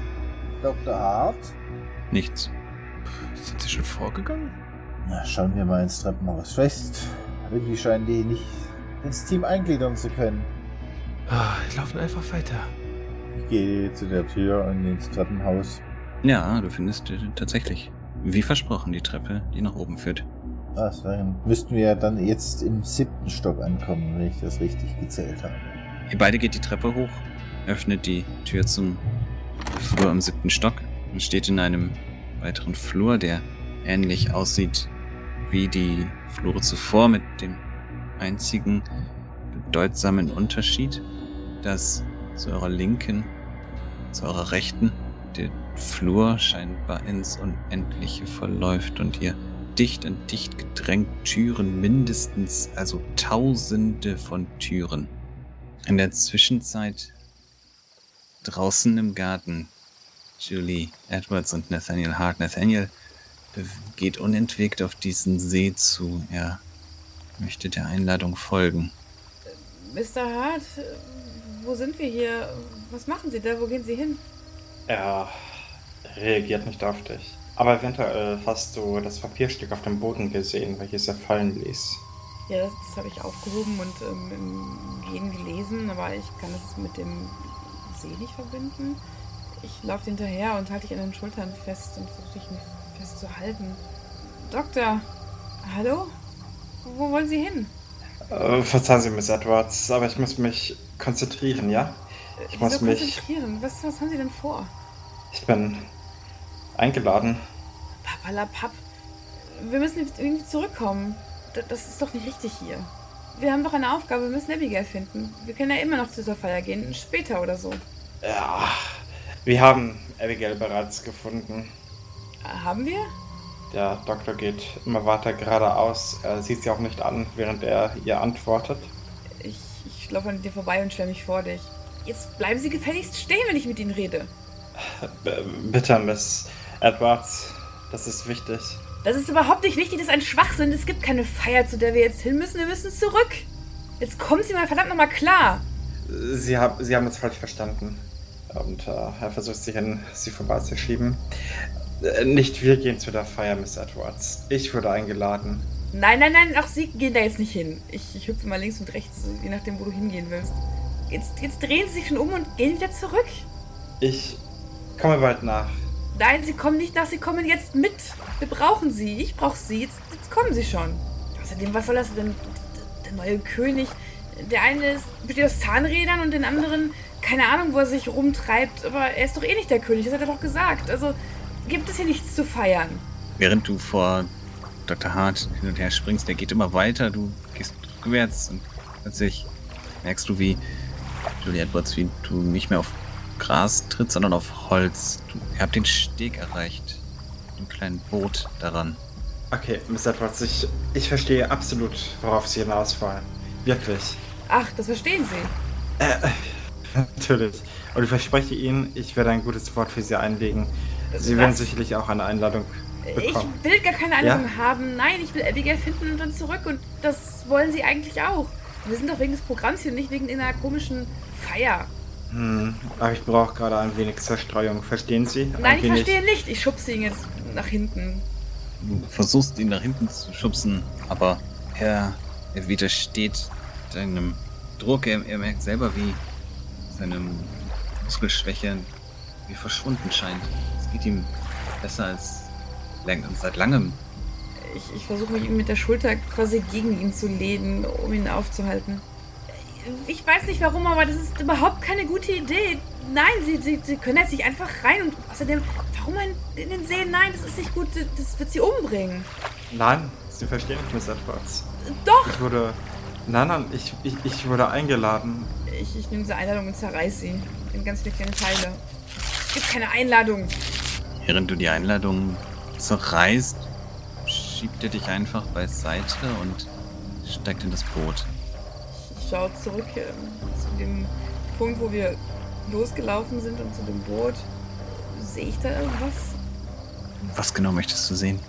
Dr. Hart? Nichts. Sind sie schon vorgegangen? Na, schauen wir mal ins Treppenhaus. Vielleicht irgendwie scheinen die nicht ins Team eingliedern zu können. Ah, wir laufen einfach weiter. Ich gehe zu der Tür und ins Treppenhaus. Ja, du findest tatsächlich, wie versprochen, die Treppe, die nach oben führt. Was, dann müssten wir dann jetzt im siebten Stock ankommen, wenn ich das richtig gezählt habe. Ihr beide geht die Treppe hoch, öffnet die Tür zum Flur im siebten Stock und steht in einem weiteren Flur, der ähnlich aussieht wie die Flure zuvor, mit dem einzigen bedeutsamen Unterschied, dass zu eurer Linken, zu eurer Rechten der Flur scheinbar ins Unendliche verläuft und ihr dicht an dicht gedrängt Türen mindestens, also Tausende von Türen. In der Zwischenzeit draußen im Garten Julie Edwards und Nathaniel Hart. Nathaniel geht unentwegt auf diesen See zu. Er möchte der Einladung folgen. Mr. Hart, äh, wo sind wir hier? Was machen Sie da? Wo gehen Sie hin? Er reagiert nicht auf dich. Aber eventuell hast du das Papierstück auf dem Boden gesehen, welches er fallen ließ. Ja, das, das habe ich aufgehoben und ähm, im Gehen gelesen, aber ich kann das mit dem See nicht verbinden. Ich laufe hinterher und halte dich an den Schultern fest und versuche dich festzuhalten. Doktor, hallo? Wo wollen Sie hin? Äh, verzeihen Sie, Miss Edwards, aber ich muss mich konzentrieren, ja? Ich Wieso muss mich- konzentrieren. Was, was haben Sie denn vor? Ich bin eingeladen. Papalapap. Wir müssen irgendwie zurückkommen. Das ist doch nicht richtig hier. Wir haben doch eine Aufgabe, wir müssen Abigail finden. Wir können ja immer noch zu dieser Feier gehen, später oder so. Ja, wir haben Abigail bereits gefunden. Haben wir? Der Doktor geht immer weiter geradeaus. Er sieht sie auch nicht an, während er ihr antwortet. Ich, ich laufe an dir vorbei und stelle mich vor dich. Jetzt bleiben Sie gefälligst stehen, wenn ich mit Ihnen rede. B bitte, Miss Edwards, das ist wichtig. Das ist überhaupt nicht wichtig, das ist ein Schwachsinn. Es gibt keine Feier, zu der wir jetzt hin müssen. Wir müssen zurück. Jetzt kommen Sie mal verdammt nochmal klar. Sie, hab, sie haben es falsch verstanden. Und äh, er versucht sich an sie vorbeizuschieben. Äh, nicht wir gehen zu der Feier, Miss Edwards. Ich wurde eingeladen. Nein, nein, nein, auch Sie gehen da jetzt nicht hin. Ich, ich hüpfe mal links und rechts, je nachdem, wo du hingehen willst. Jetzt, jetzt drehen Sie sich schon um und gehen wieder zurück. Ich komme bald nach. Nein, Sie kommen nicht nach, Sie kommen jetzt mit. Wir brauchen Sie. Ich brauche Sie. Jetzt, jetzt kommen Sie schon. Außerdem, was soll das denn? Der neue König. Der eine ist, besteht aus Zahnrädern und den anderen, keine Ahnung, wo er sich rumtreibt. Aber er ist doch eh nicht der König, das hat er doch gesagt. Also gibt es hier nichts zu feiern. Während du vor Dr. Hart hin und her springst, der geht immer weiter, du gehst rückwärts und plötzlich merkst du, wie Julie Edwards, wie du nicht mehr auf Gras trittst, sondern auf Holz. Du, ihr habt den Steg erreicht. Ein kleines Boot daran. Okay, Miss Edwards, ich, ich verstehe absolut, worauf Sie hinaus wollen. Wirklich. Ach, das verstehen Sie. Äh, *laughs* natürlich. Und ich verspreche Ihnen, ich werde ein gutes Wort für Sie einlegen. Sie werden Was? sicherlich auch eine Einladung bekommen. Ich will gar keine Einladung haben. Nein, ich will Abigail finden und dann zurück. Und das wollen Sie eigentlich auch. Wir sind doch wegen des Programms hier, nicht wegen einer komischen Feier. Hm, aber ich brauche gerade ein wenig Zerstreuung. Verstehen Sie? Nein, ein ich wenig. verstehe nicht. Ich schubse ihn jetzt nach hinten. Du versuchst ihn nach hinten zu schubsen, aber er er widersteht deinem Druck. Er, er merkt selber, wie seine Muskelschwäche wie verschwunden scheint. Es geht ihm besser als seit langem. Ich, ich versuche mich mit der Schulter quasi gegen ihn zu lehnen, um ihn aufzuhalten. Ich weiß nicht warum, aber das ist überhaupt keine gute Idee. Nein, sie, sie, sie können jetzt nicht einfach rein und außerdem, warum in den See? Nein, das ist nicht gut, das wird sie umbringen. Nein, Sie verstehen nicht, Miss Edwards. Doch! Ich wurde. Nein, nein, ich, ich, ich wurde eingeladen. Ich, ich nehme diese Einladung und zerreiß sie in ganz viele kleine Teile. Es gibt keine Einladung. Während du die Einladung zerreißt, schiebt er dich einfach beiseite und steigt in das Boot. Ich schaue zurück äh, zu dem Punkt, wo wir losgelaufen sind und zu dem Boot. Sehe ich da irgendwas? Was genau möchtest du sehen?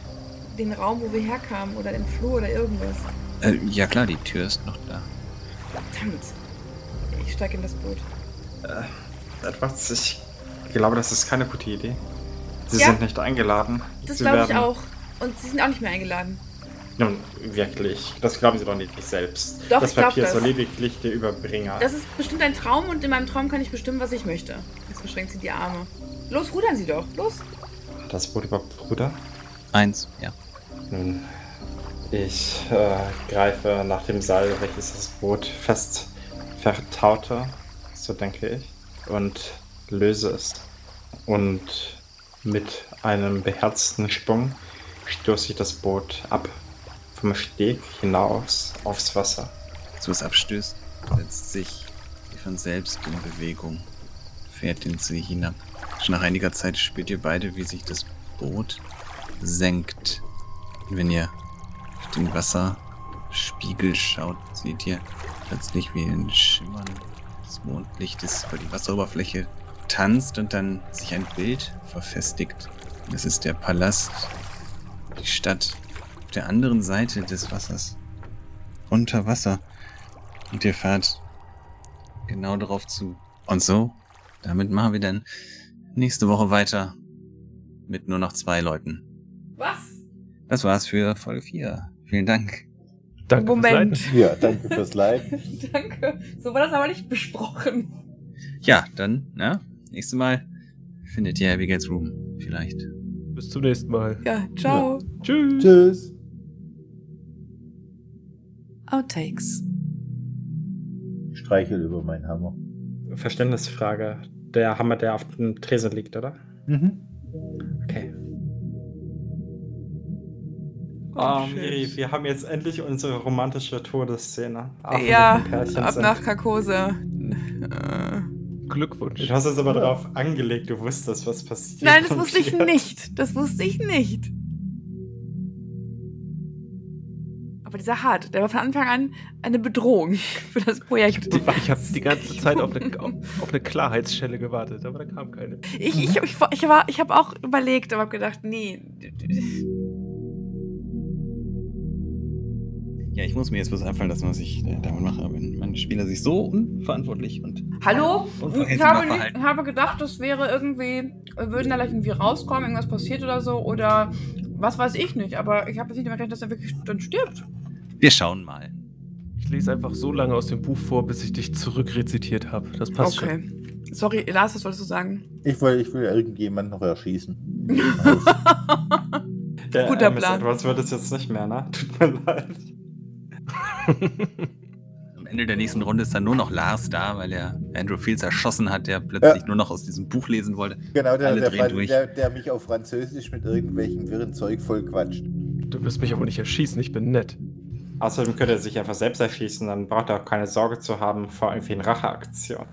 Den Raum, wo wir herkamen oder den Flur oder irgendwas. Äh, ja klar, die Tür ist noch da. Verdammt. Ich steige in das Boot. Edwards, ich glaube, das ist keine gute Idee. Sie Ja. sind nicht eingeladen. Das glaube ich auch. Und sie sind auch nicht mehr eingeladen. Nun, wirklich. Das glauben Sie doch nicht selbst. Doch, das Papier ist so lediglich der Überbringer. Das ist bestimmt ein Traum und in meinem Traum kann ich bestimmen, was ich möchte. Jetzt verschränkt sie die Arme. Los, rudern Sie doch. Los. Hat das Boot überhaupt Bruder? Eins, ja. Nun, ich äh, greife nach dem Seil, welches das Boot fest vertaute, so denke ich, und löse es. Und mit einem beherzten Sprung stoße ich das Boot ab vom Steg hinaus aufs Wasser. Als du es abstößt, setzt sich von selbst in Bewegung, fährt den See hinab. Schon nach einiger Zeit spürt ihr beide, wie sich das Boot senkt. Und wenn ihr auf den Wasserspiegel schaut, seht ihr plötzlich, wie ein Schimmern des Mondlichtes über die Wasseroberfläche tanzt und dann sich ein Bild verfestigt. Das ist der Palast, die Stadt auf der anderen Seite des Wassers unter Wasser. Und ihr fahrt genau darauf zu. Und so, damit machen wir dann nächste Woche weiter mit nur noch zwei Leuten. Was? Das war's für Folge 4. Vielen Dank. Danke fürs Moment. Leiten. Ja, danke fürs Leiden. *laughs* Danke. So war das aber nicht besprochen. Ja, dann, na, nächstes Mal findet ihr Abigail's Room. Vielleicht. Bis zum nächsten Mal. Ja, ciao. Tschüss. Tschüss. Outtakes. Streichel über meinen Hammer. Verständnisfrage. Der Hammer, der auf dem Tresen liegt, oder? Mhm. Okay. Oh. Miri, wir haben jetzt endlich unsere romantische Todesszene. Wir Ja, ab sind. nach Karkose. Äh. Glückwunsch. Du hast es aber Ja. darauf angelegt, du wusstest, was passiert. Nein, das Und wusste ich nicht. Das wusste ich nicht. Aber dieser Hart, der war von Anfang an eine Bedrohung *laughs* für das Projekt. Ich habe die ganze Zeit auf eine, *laughs* auf eine Klarheitsschelle gewartet, aber da kam keine. Ich, ich, ich, ich, war- ich habe auch überlegt, aber habe gedacht, nee. Ja, ich muss mir jetzt was einfallen lassen, was ich äh, damit mache, wenn meine Spieler sich so unverantwortlich und Hallo? Ich habe, nicht, habe gedacht, das wäre irgendwie, würden da gleich irgendwie rauskommen, irgendwas passiert oder so, oder was weiß ich nicht, aber ich habe jetzt nicht damit gerechnet, dass er wirklich dann stirbt. wir schauen mal. Ich lese einfach so lange aus dem Buch vor, bis ich dich zurückrezitiert habe. Das passt schon. okay. Sorry, Lars, was wolltest du sagen? Ich will, ich will irgendjemanden noch erschießen. *laughs* Guter Plan. Edwards wird es jetzt nicht mehr, ne? Tut mir leid. *laughs* Am Ende der nächsten Runde ist dann nur noch Lars da, weil er Andrew Fields erschossen hat, der plötzlich Ja. nur noch aus diesem Buch lesen wollte. Genau, der, der, der, der mich auf Französisch mit irgendwelchem wirren Zeug voll quatscht. Du wirst mich aber nicht erschießen, ich bin nett. Außerdem könnte er sich einfach selbst erschießen, dann braucht er auch keine Sorge zu haben vor irgendwie einer Racheaktion.